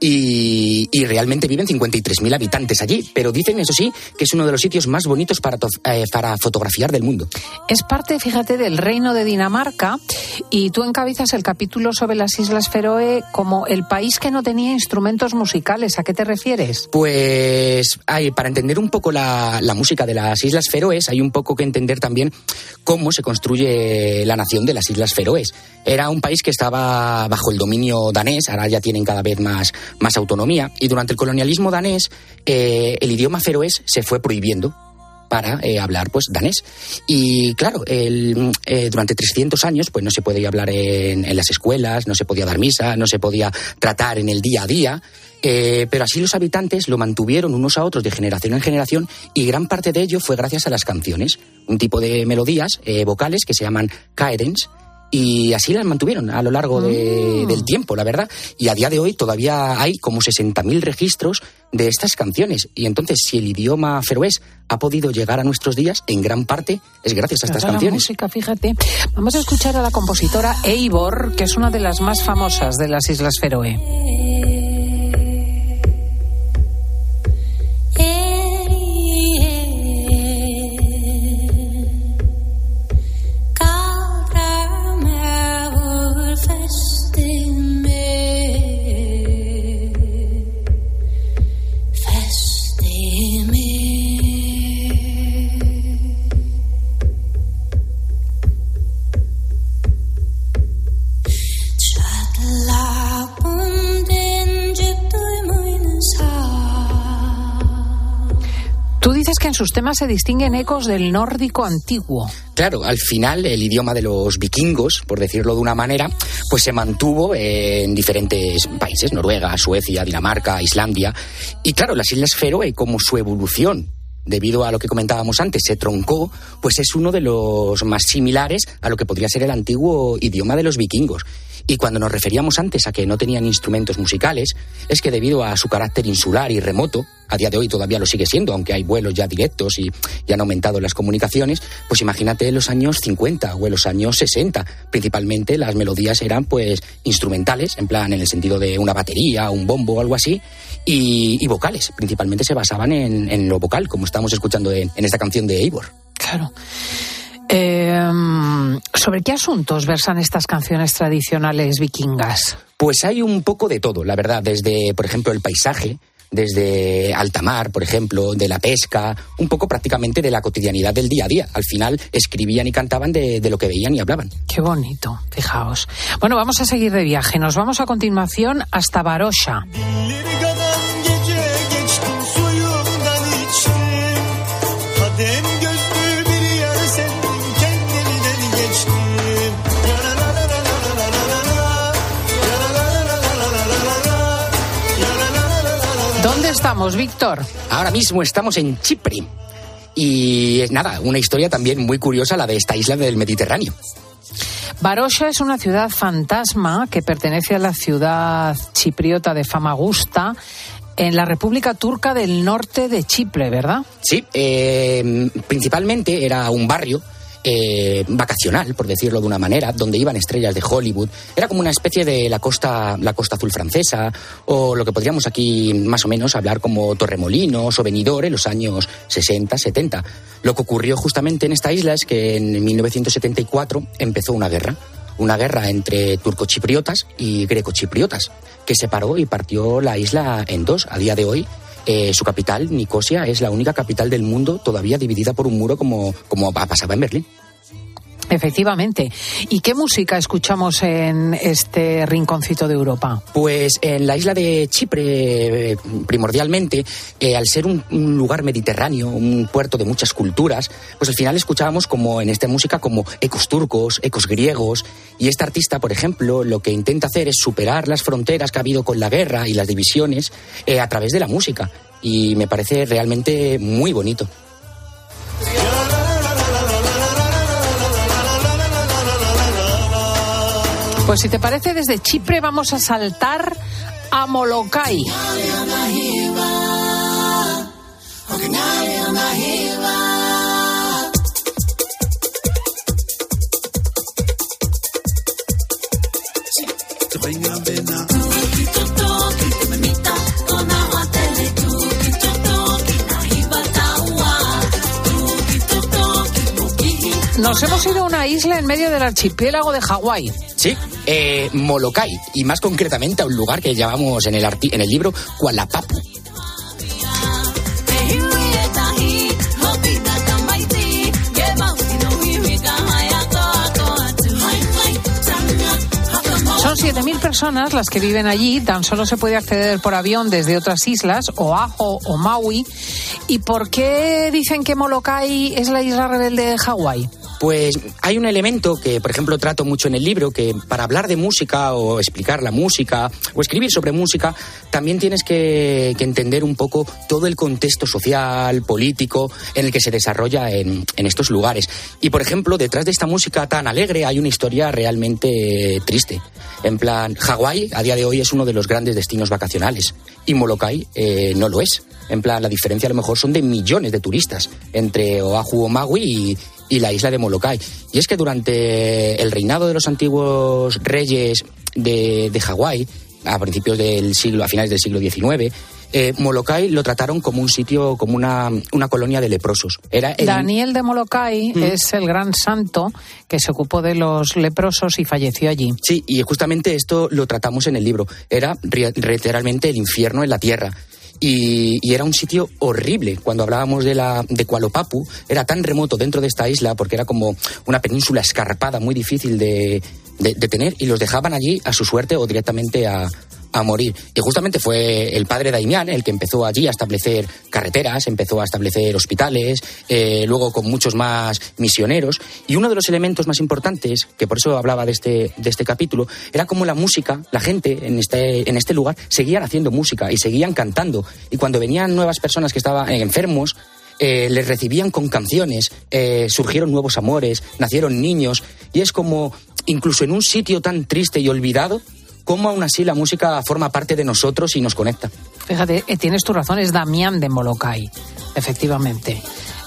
y, y realmente viven 53.000 habitantes allí. Pero dicen, eso sí, que es uno de los sitios más bonitos para, eh, para fotografiar del mundo. Es parte, fíjate, del reino de Dinamarca y tú encabezas el capítulo sobre las Islas Feroe como el país que no tenía instrumentos musicales. ¿A qué te refieres? Pues para entender un poco la, la música de las Islas Feroes hay un poco que entender también cómo se construye la nación de las Islas Feroes. Era un país que estaba bajo el dominio danés, ahora ya tienen cada vez más, más autonomía, y durante el colonialismo danés eh, el idioma feroés se fue prohibiendo. Para eh, hablar pues danés. Y claro, el, eh, durante 300 años pues no se podía hablar en, en, las escuelas, no se podía dar misa, no se podía tratar en el día a día. Eh, pero así los habitantes lo mantuvieron unos a otros de generación en generación y gran parte de ello fue gracias a las canciones, un tipo de melodías eh, vocales que se llaman cadence y así las mantuvieron a lo largo de, Mm. del tiempo, la verdad. Y a día de hoy todavía hay como 60.000 registros de estas canciones. Y entonces, si el idioma feroés ha podido llegar a nuestros días, en gran parte es gracias a estas la canciones. música, fíjate. Vamos a escuchar a la compositora Eivor, que es una de las más famosas de las Islas Feroe. Sus temas se distinguen ecos del nórdico antiguo. Claro, al final el idioma de los vikingos, por decirlo de una manera, pues se mantuvo en diferentes países, Noruega, Suecia, Dinamarca, Islandia. Y claro, las Islas Feroe, como su evolución debido a lo que comentábamos antes, se troncó, pues es uno de los más similares a lo que podría ser el antiguo idioma de los vikingos. Y cuando nos referíamos antes a que no tenían instrumentos musicales, es que debido a su carácter insular y remoto, a día de hoy todavía lo sigue siendo, aunque hay vuelos ya directos y, y han aumentado las comunicaciones, pues imagínate en los años 50 o en los años 60. Principalmente las melodías eran pues instrumentales, en plan en el sentido de una batería, un bombo o algo así, y, vocales. Principalmente se basaban en, en, lo vocal, como estamos escuchando en, en esta canción de Eivor. Claro. Eh, ¿Sobre qué asuntos versan estas canciones tradicionales vikingas? Pues hay un poco de todo, la verdad, desde, por ejemplo, el paisaje, desde alta mar, por ejemplo, de la pesca, un poco prácticamente de la cotidianidad del día a día. Al final escribían y cantaban de, de, lo que veían y hablaban. Qué bonito, fijaos. Bueno, vamos a seguir de viaje. Nos vamos a continuación hasta Barosha. Estamos, Víctor? Ahora mismo estamos en Chipre. Y es nada, una historia también muy curiosa la de esta isla del Mediterráneo. Barosha es una ciudad fantasma que pertenece a la ciudad chipriota de Famagusta en la República Turca del Norte de Chipre, ¿verdad? Sí, eh, principalmente era un barrio eh, vacacional, por decirlo de una manera, donde iban estrellas de Hollywood. Era como una especie de la costa, la costa azul francesa, o lo que podríamos aquí más o menos hablar como Torremolinos o Benidorm en los años 60, 70. Lo que ocurrió justamente en esta isla es que en 1974 empezó una guerra. Una guerra entre turcochipriotas y grecochipriotas, que separó y partió la isla en dos. A día de hoy, eh, su capital, Nicosia, es la única capital del mundo todavía dividida por un muro como, como pasaba en Berlín. Efectivamente. ¿Y qué música escuchamos en este rinconcito de Europa? Pues en la isla de Chipre, primordialmente, eh, al ser un, un, lugar mediterráneo, un puerto de muchas culturas, pues al final escuchábamos como en esta música como ecos turcos, ecos griegos, y este artista, por ejemplo, lo que intenta hacer es superar las fronteras que ha habido con la guerra y las divisiones eh, a través de la música. Y me parece realmente muy bonito. Pues si te parece, desde Chipre vamos a saltar a Molokai. Nos hemos ido a una isla en medio del archipiélago de Hawái. Sí, eh, Molokai, y más concretamente a un lugar que llamamos en el, en el libro Kualapapu. Son Son 7.000 personas las que viven allí. Tan solo se puede acceder por avión desde otras islas, Oahu o Maui. ¿Y por qué dicen que Molokai es la isla rebelde de Hawái? Pues hay un elemento que, por ejemplo, trato mucho en el libro, que para hablar de música o explicar la música o escribir sobre música, también tienes que, entender un poco todo el contexto social, político, en el que se desarrolla en, en estos lugares. Y, por ejemplo, detrás de esta música tan alegre hay una historia realmente triste. En plan, Hawái a día de hoy es uno de los grandes destinos vacacionales y Molokai eh, no lo es. En plan, la diferencia a lo mejor son de millones de turistas entre Oahu o Maui y, y la isla de Molokai. Y es que durante el reinado de los antiguos reyes de, de Hawái, a principios del siglo, a finales del siglo XIX, eh, Molokai lo trataron como un sitio, como una, una colonia de leprosos. Era el- Daniel de Molokai Mm. es el gran santo que se ocupó de los leprosos y falleció allí. Sí, y justamente esto lo tratamos en el libro. Era literalmente el infierno en la tierra. Y, y era un sitio horrible. Cuando hablábamos de la de Kualopapu, era tan remoto dentro de esta isla porque era como una península escarpada muy difícil de, de- de tener y los dejaban allí a su suerte o directamente a, a morir. Y justamente fue el padre Daimián el que empezó allí a establecer carreteras, empezó a establecer hospitales, eh, luego con muchos más misioneros. Y uno de los elementos más importantes, que por eso hablaba de este, de este capítulo, era como la música, la gente en este, en este lugar seguían haciendo música y seguían cantando. Y cuando venían nuevas personas que estaban enfermos, eh, les recibían con canciones, eh, surgieron nuevos amores, nacieron niños, y es como, incluso en un sitio tan triste y olvidado, cómo aún así la música forma parte de nosotros y nos conecta. Fíjate, eh, tienes tu razón, es Damián de Molokai, efectivamente.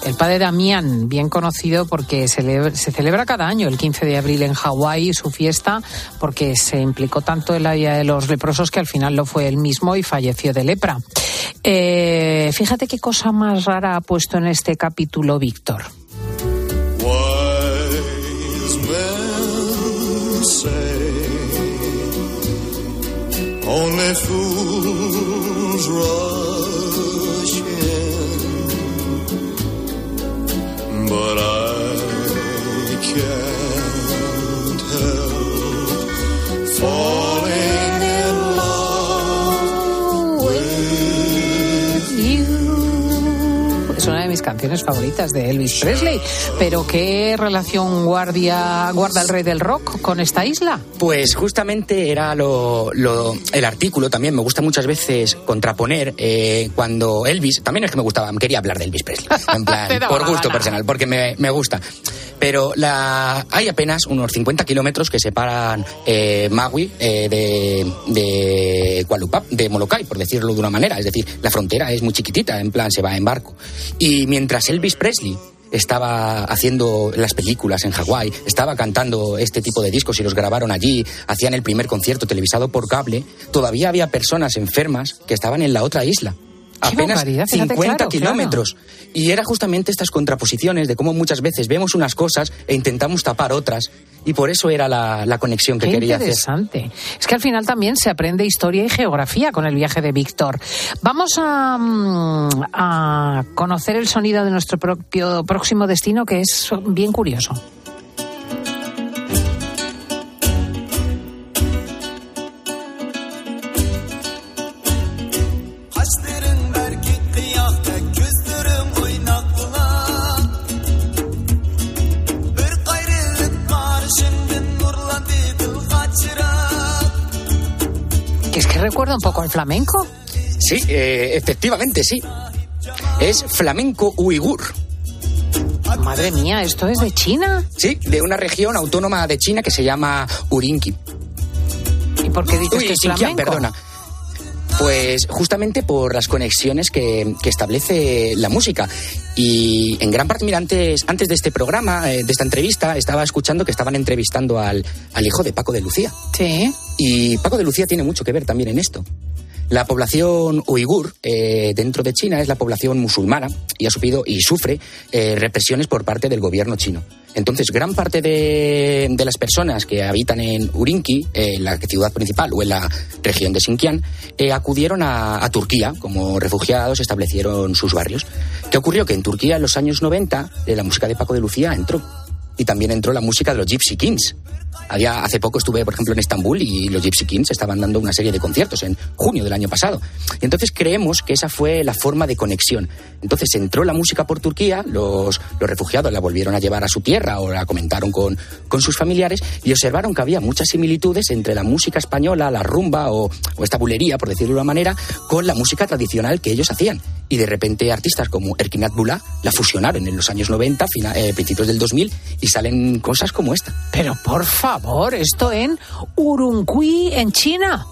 El padre Damián, bien conocido porque se celebra cada año el 15 de abril en Hawái su fiesta porque se implicó tanto en la vida de los leprosos que al final lo fue él mismo y falleció de lepra. Eh, fíjate qué cosa más rara ha puesto en este capítulo Víctor. Only fools rush in, but I mis canciones favoritas de Elvis Presley. Pero ¿qué relación guardia, guarda el rey del rock con esta isla? Pues justamente era lo, lo- el artículo también. Me gusta muchas veces contraponer eh, cuando Elvis, también es que me gustaba, quería hablar de Elvis Presley, en plan, por gusto gana. personal, porque me, me gusta. Pero la, hay apenas unos 50 kilómetros que separan eh, Maui eh, de, de de Molokai, por decirlo de una manera. Es decir, la frontera es muy chiquitita, en plan, se va en barco. Y mientras Elvis Presley estaba haciendo las películas en Hawái, estaba cantando este tipo de discos y los grabaron allí, hacían el primer concierto televisado por cable, todavía había personas enfermas que estaban en la otra isla. Apenas barbaridad, fíjate, 50 claro, kilómetros. Y era justamente estas contraposiciones de cómo muchas veces vemos unas cosas e intentamos tapar otras. Y por eso era la, la conexión que Qué quería hacer. interesante. Es que al final también se aprende historia y geografía con el viaje de Víctor. Vamos a, mm, a conocer el sonido de nuestro propio próximo destino, que es bien curioso. Recuerda un poco al flamenco. Sí, eh, efectivamente, sí. Es flamenco uigur. Madre mía, ¿esto es de China? Sí, de una región autónoma de China que se llama Urinki. ¿Y por qué dices Uy, que es flamenco? perdona. Pues justamente por las conexiones que, que establece la música. Y en gran parte, mira, antes, antes de este programa, eh, de esta entrevista, estaba escuchando que estaban entrevistando al, al hijo de Paco de Lucía. Sí. Y Paco de Lucía tiene mucho que ver también en esto. La población uigur eh, dentro de China es la población musulmana y ha sufrido y sufre eh, represiones por parte del gobierno chino. Entonces, gran parte de, las personas que habitan en Urinki, eh, en la ciudad principal o en la región de Xinjiang, eh, acudieron a, a Turquía como refugiados, establecieron sus barrios. ¿Qué ocurrió? Que en Turquía en los años 90 eh, la música de Paco de Lucía entró y también entró la música de los Gypsy Kings. Había, hace poco estuve, por ejemplo, en Estambul y los Gypsy Kings estaban dando una serie de conciertos en junio del año pasado. Entonces creemos que esa fue la forma de conexión. Entonces entró la música por Turquía, los, los refugiados la volvieron a llevar a su tierra o la comentaron con, con sus familiares y observaron que había muchas similitudes entre la música española, la rumba o, o esta bulería, por decirlo de una manera, con la música tradicional que ellos hacían. Y de repente artistas como Erkinat Bula la fusionaron en los años 90, fina- eh, principios del 2000 y salen cosas como esta. Pero por favor, esto en Urumqi, en China.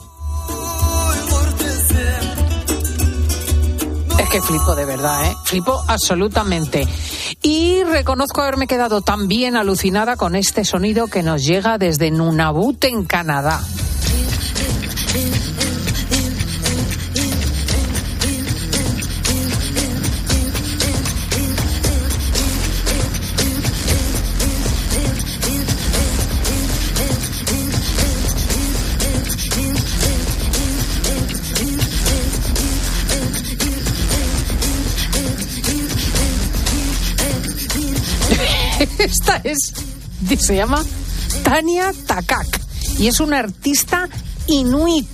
Es que flipo de verdad, ¿eh? Flipo absolutamente. Y reconozco haberme quedado también alucinada con este sonido que nos llega desde Nunavut, en Canadá. se llama Tania Takak y es una artista inuit,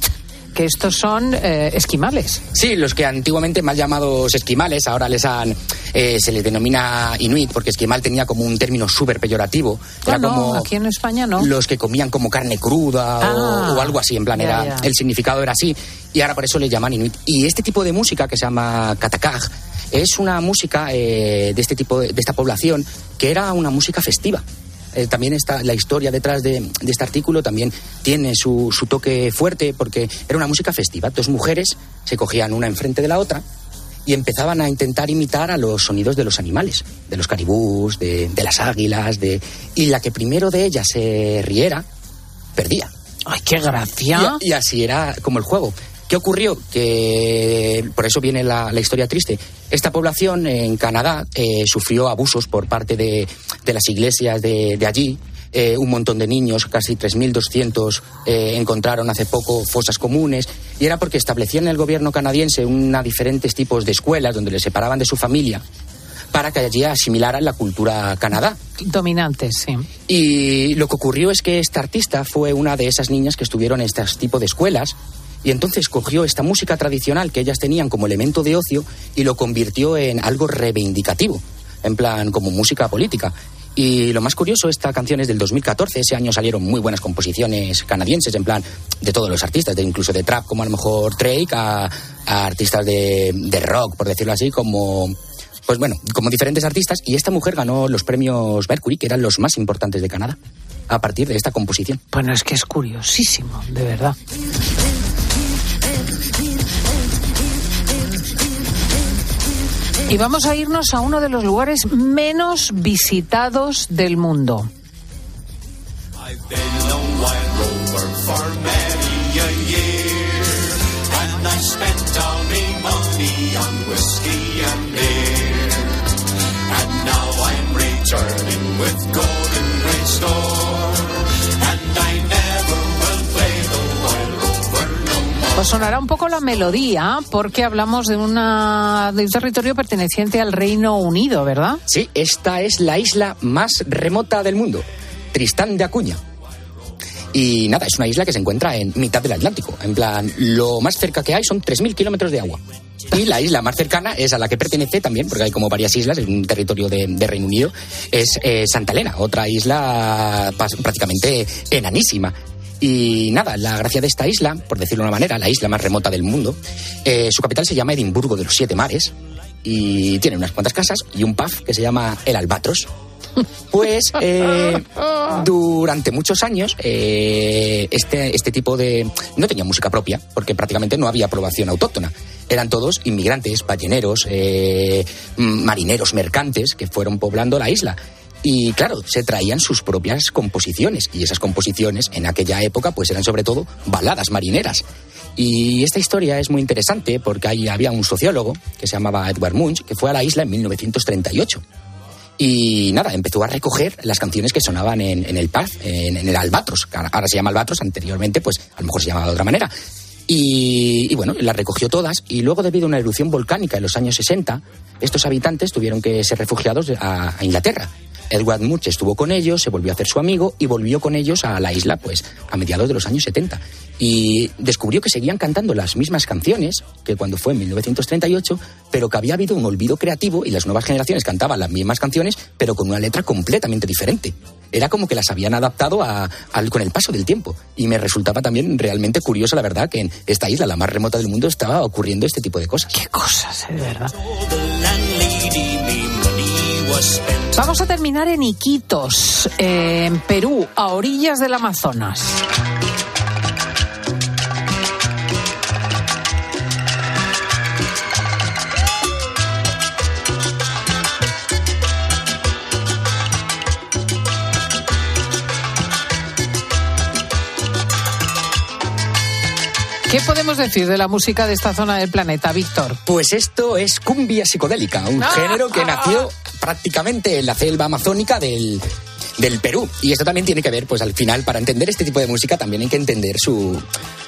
que estos son eh, esquimales. Sí, los que antiguamente mal llamados esquimales, ahora les han, eh, se les denomina inuit, porque esquimal tenía como un término súper peyorativo. Era Ah, no, como aquí en España no. los que comían como carne cruda o- Ah, o, algo así, en plan, ya, era, ya. el significado era así, y ahora por eso le llaman inuit. Y este tipo de música que se llama katakag es una música eh, de este tipo, de, de esta población, que era una música festiva. Eh, también está la historia detrás de, de este artículo también tiene su, su toque fuerte porque era una música festiva. Dos mujeres se cogían una enfrente de la otra y empezaban a intentar imitar a los sonidos de los animales, de los caribús, de, de las águilas, de y la que primero de ellas se riera perdía. ¡Ay, qué gracia! Y, y así era como el juego. ¿Qué ocurrió? Que por eso viene la, la historia triste. Esta población en Canadá eh, sufrió abusos por parte de, de las iglesias de, de allí. Eh, un montón de niños, casi 3.200, eh, encontraron hace poco fosas comunes. Y era porque establecían en el gobierno canadiense una diferentes tipos de escuelas donde les separaban de su familia para que allí asimilaran la cultura Canadá. Dominantes, sí. Y lo que ocurrió es que esta artista fue una de esas niñas que estuvieron en este tipo de escuelas y entonces cogió esta música tradicional que ellas tenían como elemento de ocio y lo convirtió en algo reivindicativo, en plan como música política. Y lo más curioso, esta canción es del 2014, ese año salieron muy buenas composiciones canadienses, en plan de todos los artistas, de incluso de trap, como a lo mejor Drake, a, artistas de, de rock, por decirlo así, como pues bueno, como diferentes artistas, y esta mujer ganó los premios Mercury, que eran los más importantes de Canadá, a partir de esta composición. Bueno, es que es curiosísimo, de verdad. Y vamos a irnos a uno de los lugares menos visitados del mundo. Os sonará un poco la melodía porque hablamos de, una, un territorio perteneciente al Reino Unido, ¿verdad? Sí, esta es la isla más remota del mundo, Tristán de Acuña. Y nada, es una isla que se encuentra en mitad del Atlántico. En plan, lo más cerca que hay son 3.000 kilómetros de agua. Y la isla más cercana es a la que pertenece también, porque hay como varias islas, en un territorio de, Reino Unido, es eh, Santa Elena, otra isla prácticamente enanísima. Y nada, la gracia de esta isla, por decirlo de una manera, la isla más remota del mundo, eh, su capital se llama Edimburgo de los Siete Mares y tiene unas cuantas casas y un pub que se llama El Albatros. Pues eh, durante muchos años eh, este, este tipo de... no tenía música propia porque prácticamente no había aprobación autóctona. Eran todos inmigrantes, balleneros, eh, marineros, mercantes que fueron poblando la isla. Y claro, se traían sus propias composiciones y esas composiciones en aquella época pues eran sobre todo baladas marineras. Y esta historia es muy interesante porque ahí había un sociólogo que se llamaba Edward Munch que fue a la isla en 1938. Y nada, empezó a recoger las canciones que sonaban en, el pub, en, el Albatros. Ahora se llama Albatros, anteriormente pues a lo mejor se llamaba de otra manera. Y, bueno, las recogió todas y luego debido a una erupción volcánica en los años 60, estos habitantes tuvieron que ser refugiados a Inglaterra. Edward Munch estuvo con ellos, se volvió a hacer su amigo y volvió con ellos a la isla pues a mediados de los años 70. Y descubrió que seguían cantando las mismas canciones que cuando fue en 1938, pero que había habido un olvido creativo y las nuevas generaciones cantaban las mismas canciones, pero con una letra completamente diferente. Era como que las habían adaptado con el paso del tiempo. Y me resultaba también realmente curioso, la verdad, que en esta isla, la más remota del mundo, estaba ocurriendo este tipo de cosas. ¿Qué cosas, eh, de verdad? Vamos a terminar en Iquitos, eh, en Perú, a orillas del Amazonas. ¿Qué podemos decir de la música de esta zona del planeta, Víctor? Pues esto es cumbia psicodélica, un Ah, género que ah, nació prácticamente en la selva amazónica del, del Perú. Y esto también tiene que ver, pues al final, para entender este tipo de música también hay que entender su,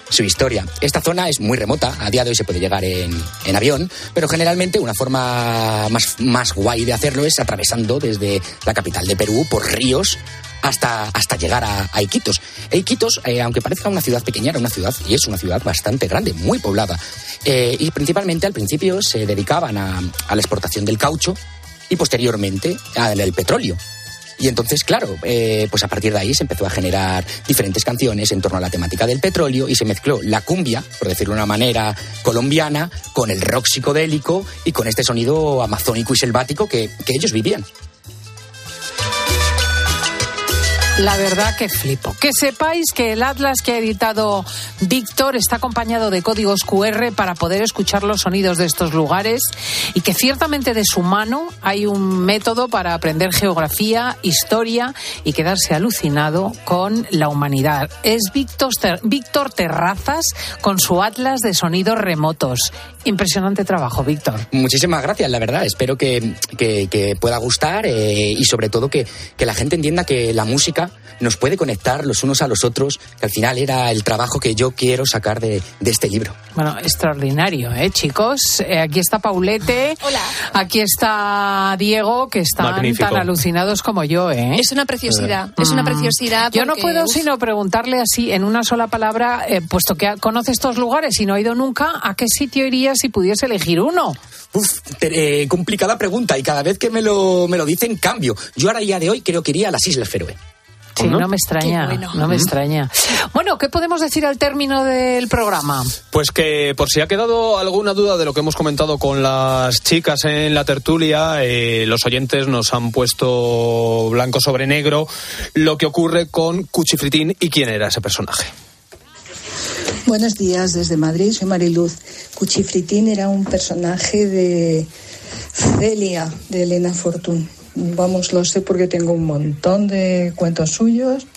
su historia. Esta zona es muy remota, a día de hoy se puede llegar en, en avión, pero generalmente una forma más, más guay de hacerlo es atravesando desde la capital de Perú por ríos hasta, hasta llegar a, Iquitos. Iquitos, eh, aunque parezca una ciudad pequeña, era una ciudad, y es una ciudad bastante grande, muy poblada. Eh, y principalmente al principio se dedicaban a la exportación del caucho y posteriormente al petróleo. Y entonces, claro, eh, pues a partir de ahí se empezó a generar diferentes canciones en torno a la temática del petróleo y se mezcló la cumbia, por decirlo de una manera colombiana, con el rock psicodélico y con este sonido amazónico y selvático que, que ellos vivían. La verdad que flipo. Que sepáis que el Atlas que ha editado Víctor está acompañado de códigos QR para poder escuchar los sonidos de estos lugares y que ciertamente de su mano hay un método para aprender geografía, historia y quedarse alucinado con la humanidad. Es Víctor, Víctor Terrazas con su Atlas de sonidos remotos. Impresionante trabajo, Víctor. Muchísimas gracias, la verdad. Espero que, que- que pueda gustar eh, y sobre todo que, que la gente entienda que la música nos puede conectar los unos a los otros, que al final era el trabajo que yo quiero sacar de, de este libro. Bueno, extraordinario, ¿eh, chicos? Eh, aquí está Paulete. Hola. Aquí está Diego, que están Magnífico. tan alucinados como yo, ¿eh? Es una preciosidad, es una Mm. preciosidad. Yo no puedo uf, sino preguntarle así, en una sola palabra, eh, puesto que conoce estos lugares y no ha ido nunca, ¿a qué sitio si pudiese elegir uno? Uf, eh, complicada pregunta y cada vez que me lo, me lo dicen cambio. Yo ahora día de hoy creo que iría a las Islas Feroe. Sí, no, me extraña, bueno. no me extraña. Bueno, ¿qué podemos decir al término del programa? Pues que por si ha quedado alguna duda de lo que hemos comentado con las chicas en la tertulia, eh, los oyentes nos han puesto blanco sobre negro lo que ocurre con Cuchifritín y quién era ese personaje. Buenos días desde Madrid, soy Mariluz. Cuchifritín era un personaje de Celia, de Elena Fortún. Vamos, lo sé porque tengo un montón de cuentos suyos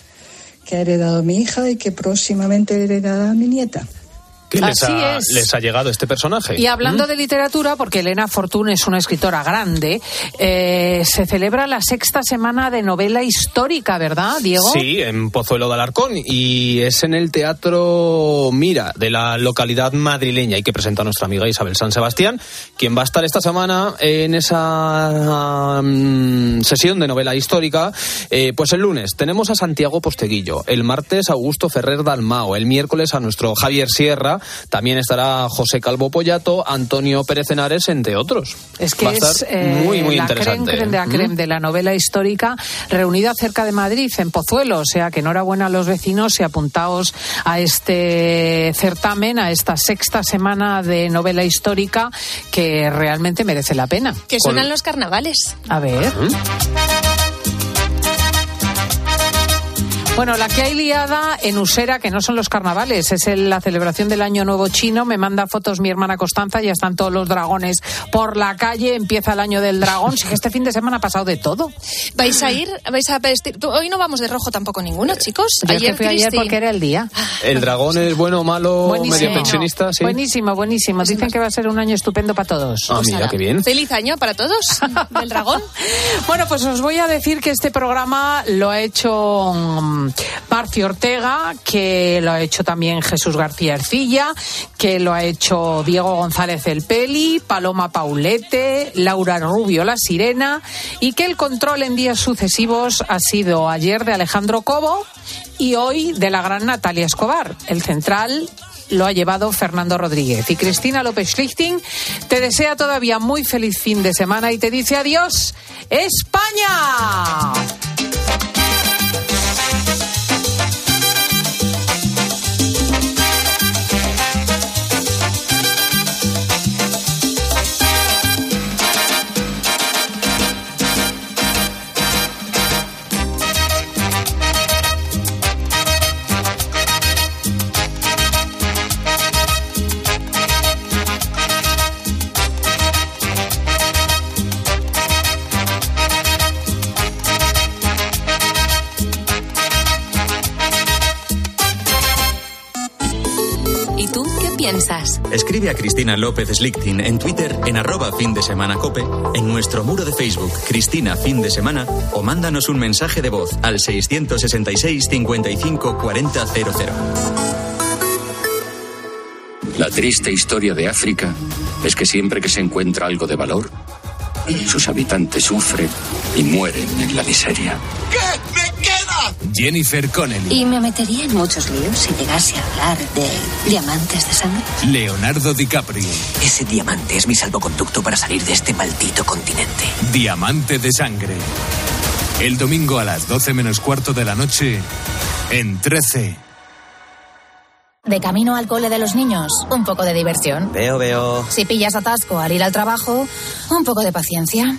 que ha heredado mi hija y que próximamente heredará mi nieta. ¿Qué les Así ha, es. les ha llegado este personaje? Y hablando de literatura, porque Elena Fortún es una escritora grande, eh, se celebra la sexta semana de novela histórica, ¿verdad, Diego? Sí, en Pozuelo de Alarcón y es en el Teatro Mira de la localidad madrileña y que presenta nuestra amiga Isabel San Sebastián, quien va a estar esta semana en esa mm, sesión de novela histórica. Eh, pues el lunes tenemos a Santiago Posteguillo, el martes a Augusto Ferrer Dalmao, el miércoles a nuestro Javier Sierra, también estará José Calvo Pollato, Antonio Pérez Henares, entre otros. Es que Va a es eh, muy, muy la interesante. creme, creme de la ¿Mm? creme de la novela histórica reunida cerca de Madrid, en Pozuelo. O sea que enhorabuena a los vecinos y apuntaos a este certamen, a esta sexta semana de novela histórica que realmente merece la pena. Que suenan los carnavales. A ver. Bueno, la que hay liada en Usera, que no son los carnavales, es el- la celebración del Año Nuevo Chino. Me manda fotos mi hermana Constanza, ya están todos los dragones por la calle, empieza el Año del Dragón. Sí que este fin de semana ha pasado de todo. ¿Vais a ir? ¿Vais a vestir? Hoy no vamos de rojo tampoco ninguno, chicos. Yo es que fui ayer porque era el día. El dragón es bueno, malo, medio pensionista, sí. Buenísimo, buenísimo. Dicen que va a ser un año estupendo para todos. Ah, mira, qué bien. Feliz año para todos del dragón. Bueno, pues os voy a decir que este programa lo ha hecho Parcio Ortega, que lo ha hecho también Jesús García Ercilla, que lo ha hecho Diego González El Peli, Paloma Paulete, Laura Rubio La Sirena, y que el control en días sucesivos ha sido ayer de Alejandro Cobo y hoy de la gran Natalia Escobar. El central lo ha llevado Fernando Rodríguez. Y Cristina López Schlichting te desea todavía muy feliz fin de semana y te dice adiós, España. Escribe a Cristina López Slichting en Twitter en arroba fin de semana cope, en nuestro muro de Facebook Cristina Fin de Semana o mándanos un mensaje de voz al 666 55 40 00. La triste historia de África es que siempre que se encuentra algo de valor, sus habitantes sufren y mueren en la miseria. Jennifer Connelly, Y me metería en muchos líos si llegase a hablar de diamantes de sangre. Leonardo DiCaprio, Ese diamante es mi salvoconducto para salir de este maldito continente. Diamante de Sangre. El domingo a las 12 menos cuarto de la noche, en 13. De camino al cole de los niños, un poco de diversión. Veo, veo. Si pillas atasco al ir al trabajo, un poco de paciencia.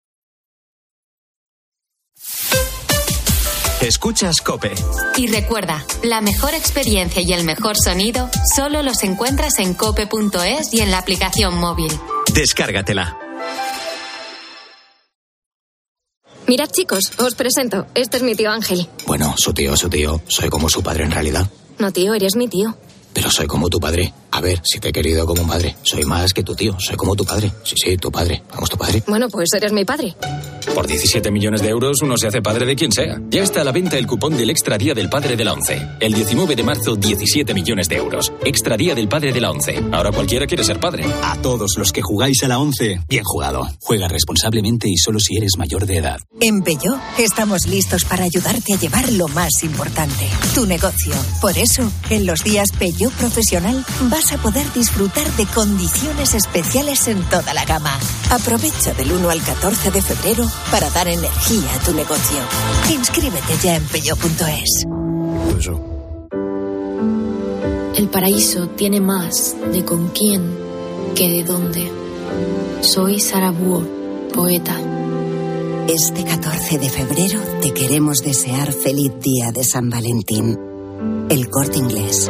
Escuchas Cope. Y recuerda, la mejor experiencia y el mejor sonido solo los encuentras en cope.es y en la aplicación móvil. Descárgatela. Mirad, chicos, os presento. Este es mi tío Ángel. Bueno, su tío, su tío. Soy como su padre en realidad. No, tío, eres mi tío. Pero soy como tu padre. A ver, si te he querido como un padre. Soy más que tu tío. Soy como tu padre. Sí, sí, tu padre. Vamos, tu padre. Bueno, pues eres mi padre. Por 17 millones de euros uno se hace padre de quien sea. Ya está a la venta el cupón del Extra Día del Padre de la ONCE. El 19 de marzo, 17 millones de euros. Extra Día del Padre de la ONCE. Ahora cualquiera quiere ser padre. A todos los que jugáis a la 11, bien jugado. Juega responsablemente y solo si eres mayor de edad. En Peugeot estamos listos para ayudarte a llevar lo más importante, tu negocio. Por eso, en los días Peugeot Profesional vas a poder disfrutar de condiciones especiales en toda la gama. Aprovecha del 1 al 14 de febrero para dar energía a tu negocio. Inscríbete ya en peugeot.es. El paraíso tiene más de con quién que de dónde. Soy Sara Buor, poeta. Este 14 de febrero te queremos desear feliz día de San Valentín. El corte inglés.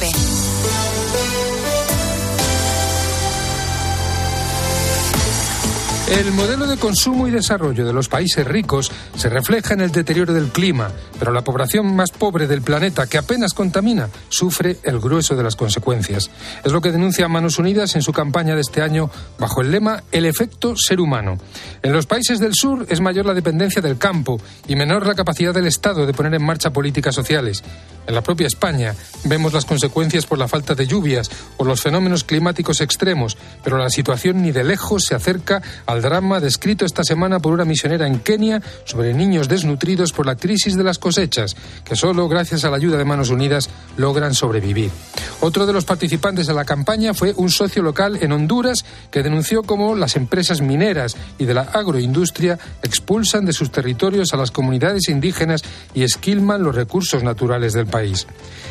Cope. Modelo de consumo y desarrollo de los países ricos se refleja en el deterioro del clima, pero la población más pobre del planeta, que apenas contamina, sufre el grueso de las consecuencias. Es lo que denuncia Manos Unidas en su campaña de este año bajo el lema El efecto ser humano. En los países del sur es mayor la dependencia del campo y menor la capacidad del Estado de poner en marcha políticas sociales. En la propia España vemos las consecuencias por la falta de lluvias o los fenómenos climáticos extremos, pero la situación ni de lejos se acerca al drama descrito esta semana por una misionera en Kenia sobre niños desnutridos por la crisis de las cosechas, que solo gracias a la ayuda de Manos Unidas logran sobrevivir. Otro de los participantes de la campaña fue un socio local en Honduras que denunció cómo las empresas mineras y de la agroindustria expulsan de sus territorios a las comunidades indígenas y esquilman los recursos naturales del país.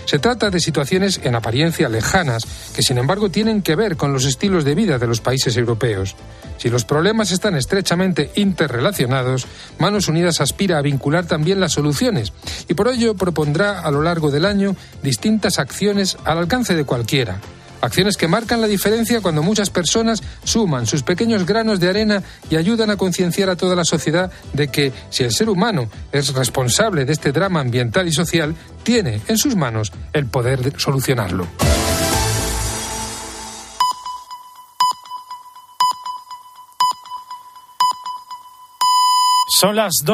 Se trata de situaciones en apariencia lejanas que, sin embargo, tienen que ver con los estilos de vida de los países europeos. Si los problemas están estrechamente interrelacionados, Manos Unidas aspira a vincular también las soluciones y por ello propondrá a lo largo del año distintas acciones al alcance de cualquiera. Acciones que marcan la diferencia cuando muchas personas suman sus pequeños granos de arena y ayudan a concienciar a toda la sociedad de que si el ser humano es responsable de este drama ambiental y social, tiene en sus manos el poder de solucionarlo. Son las dos.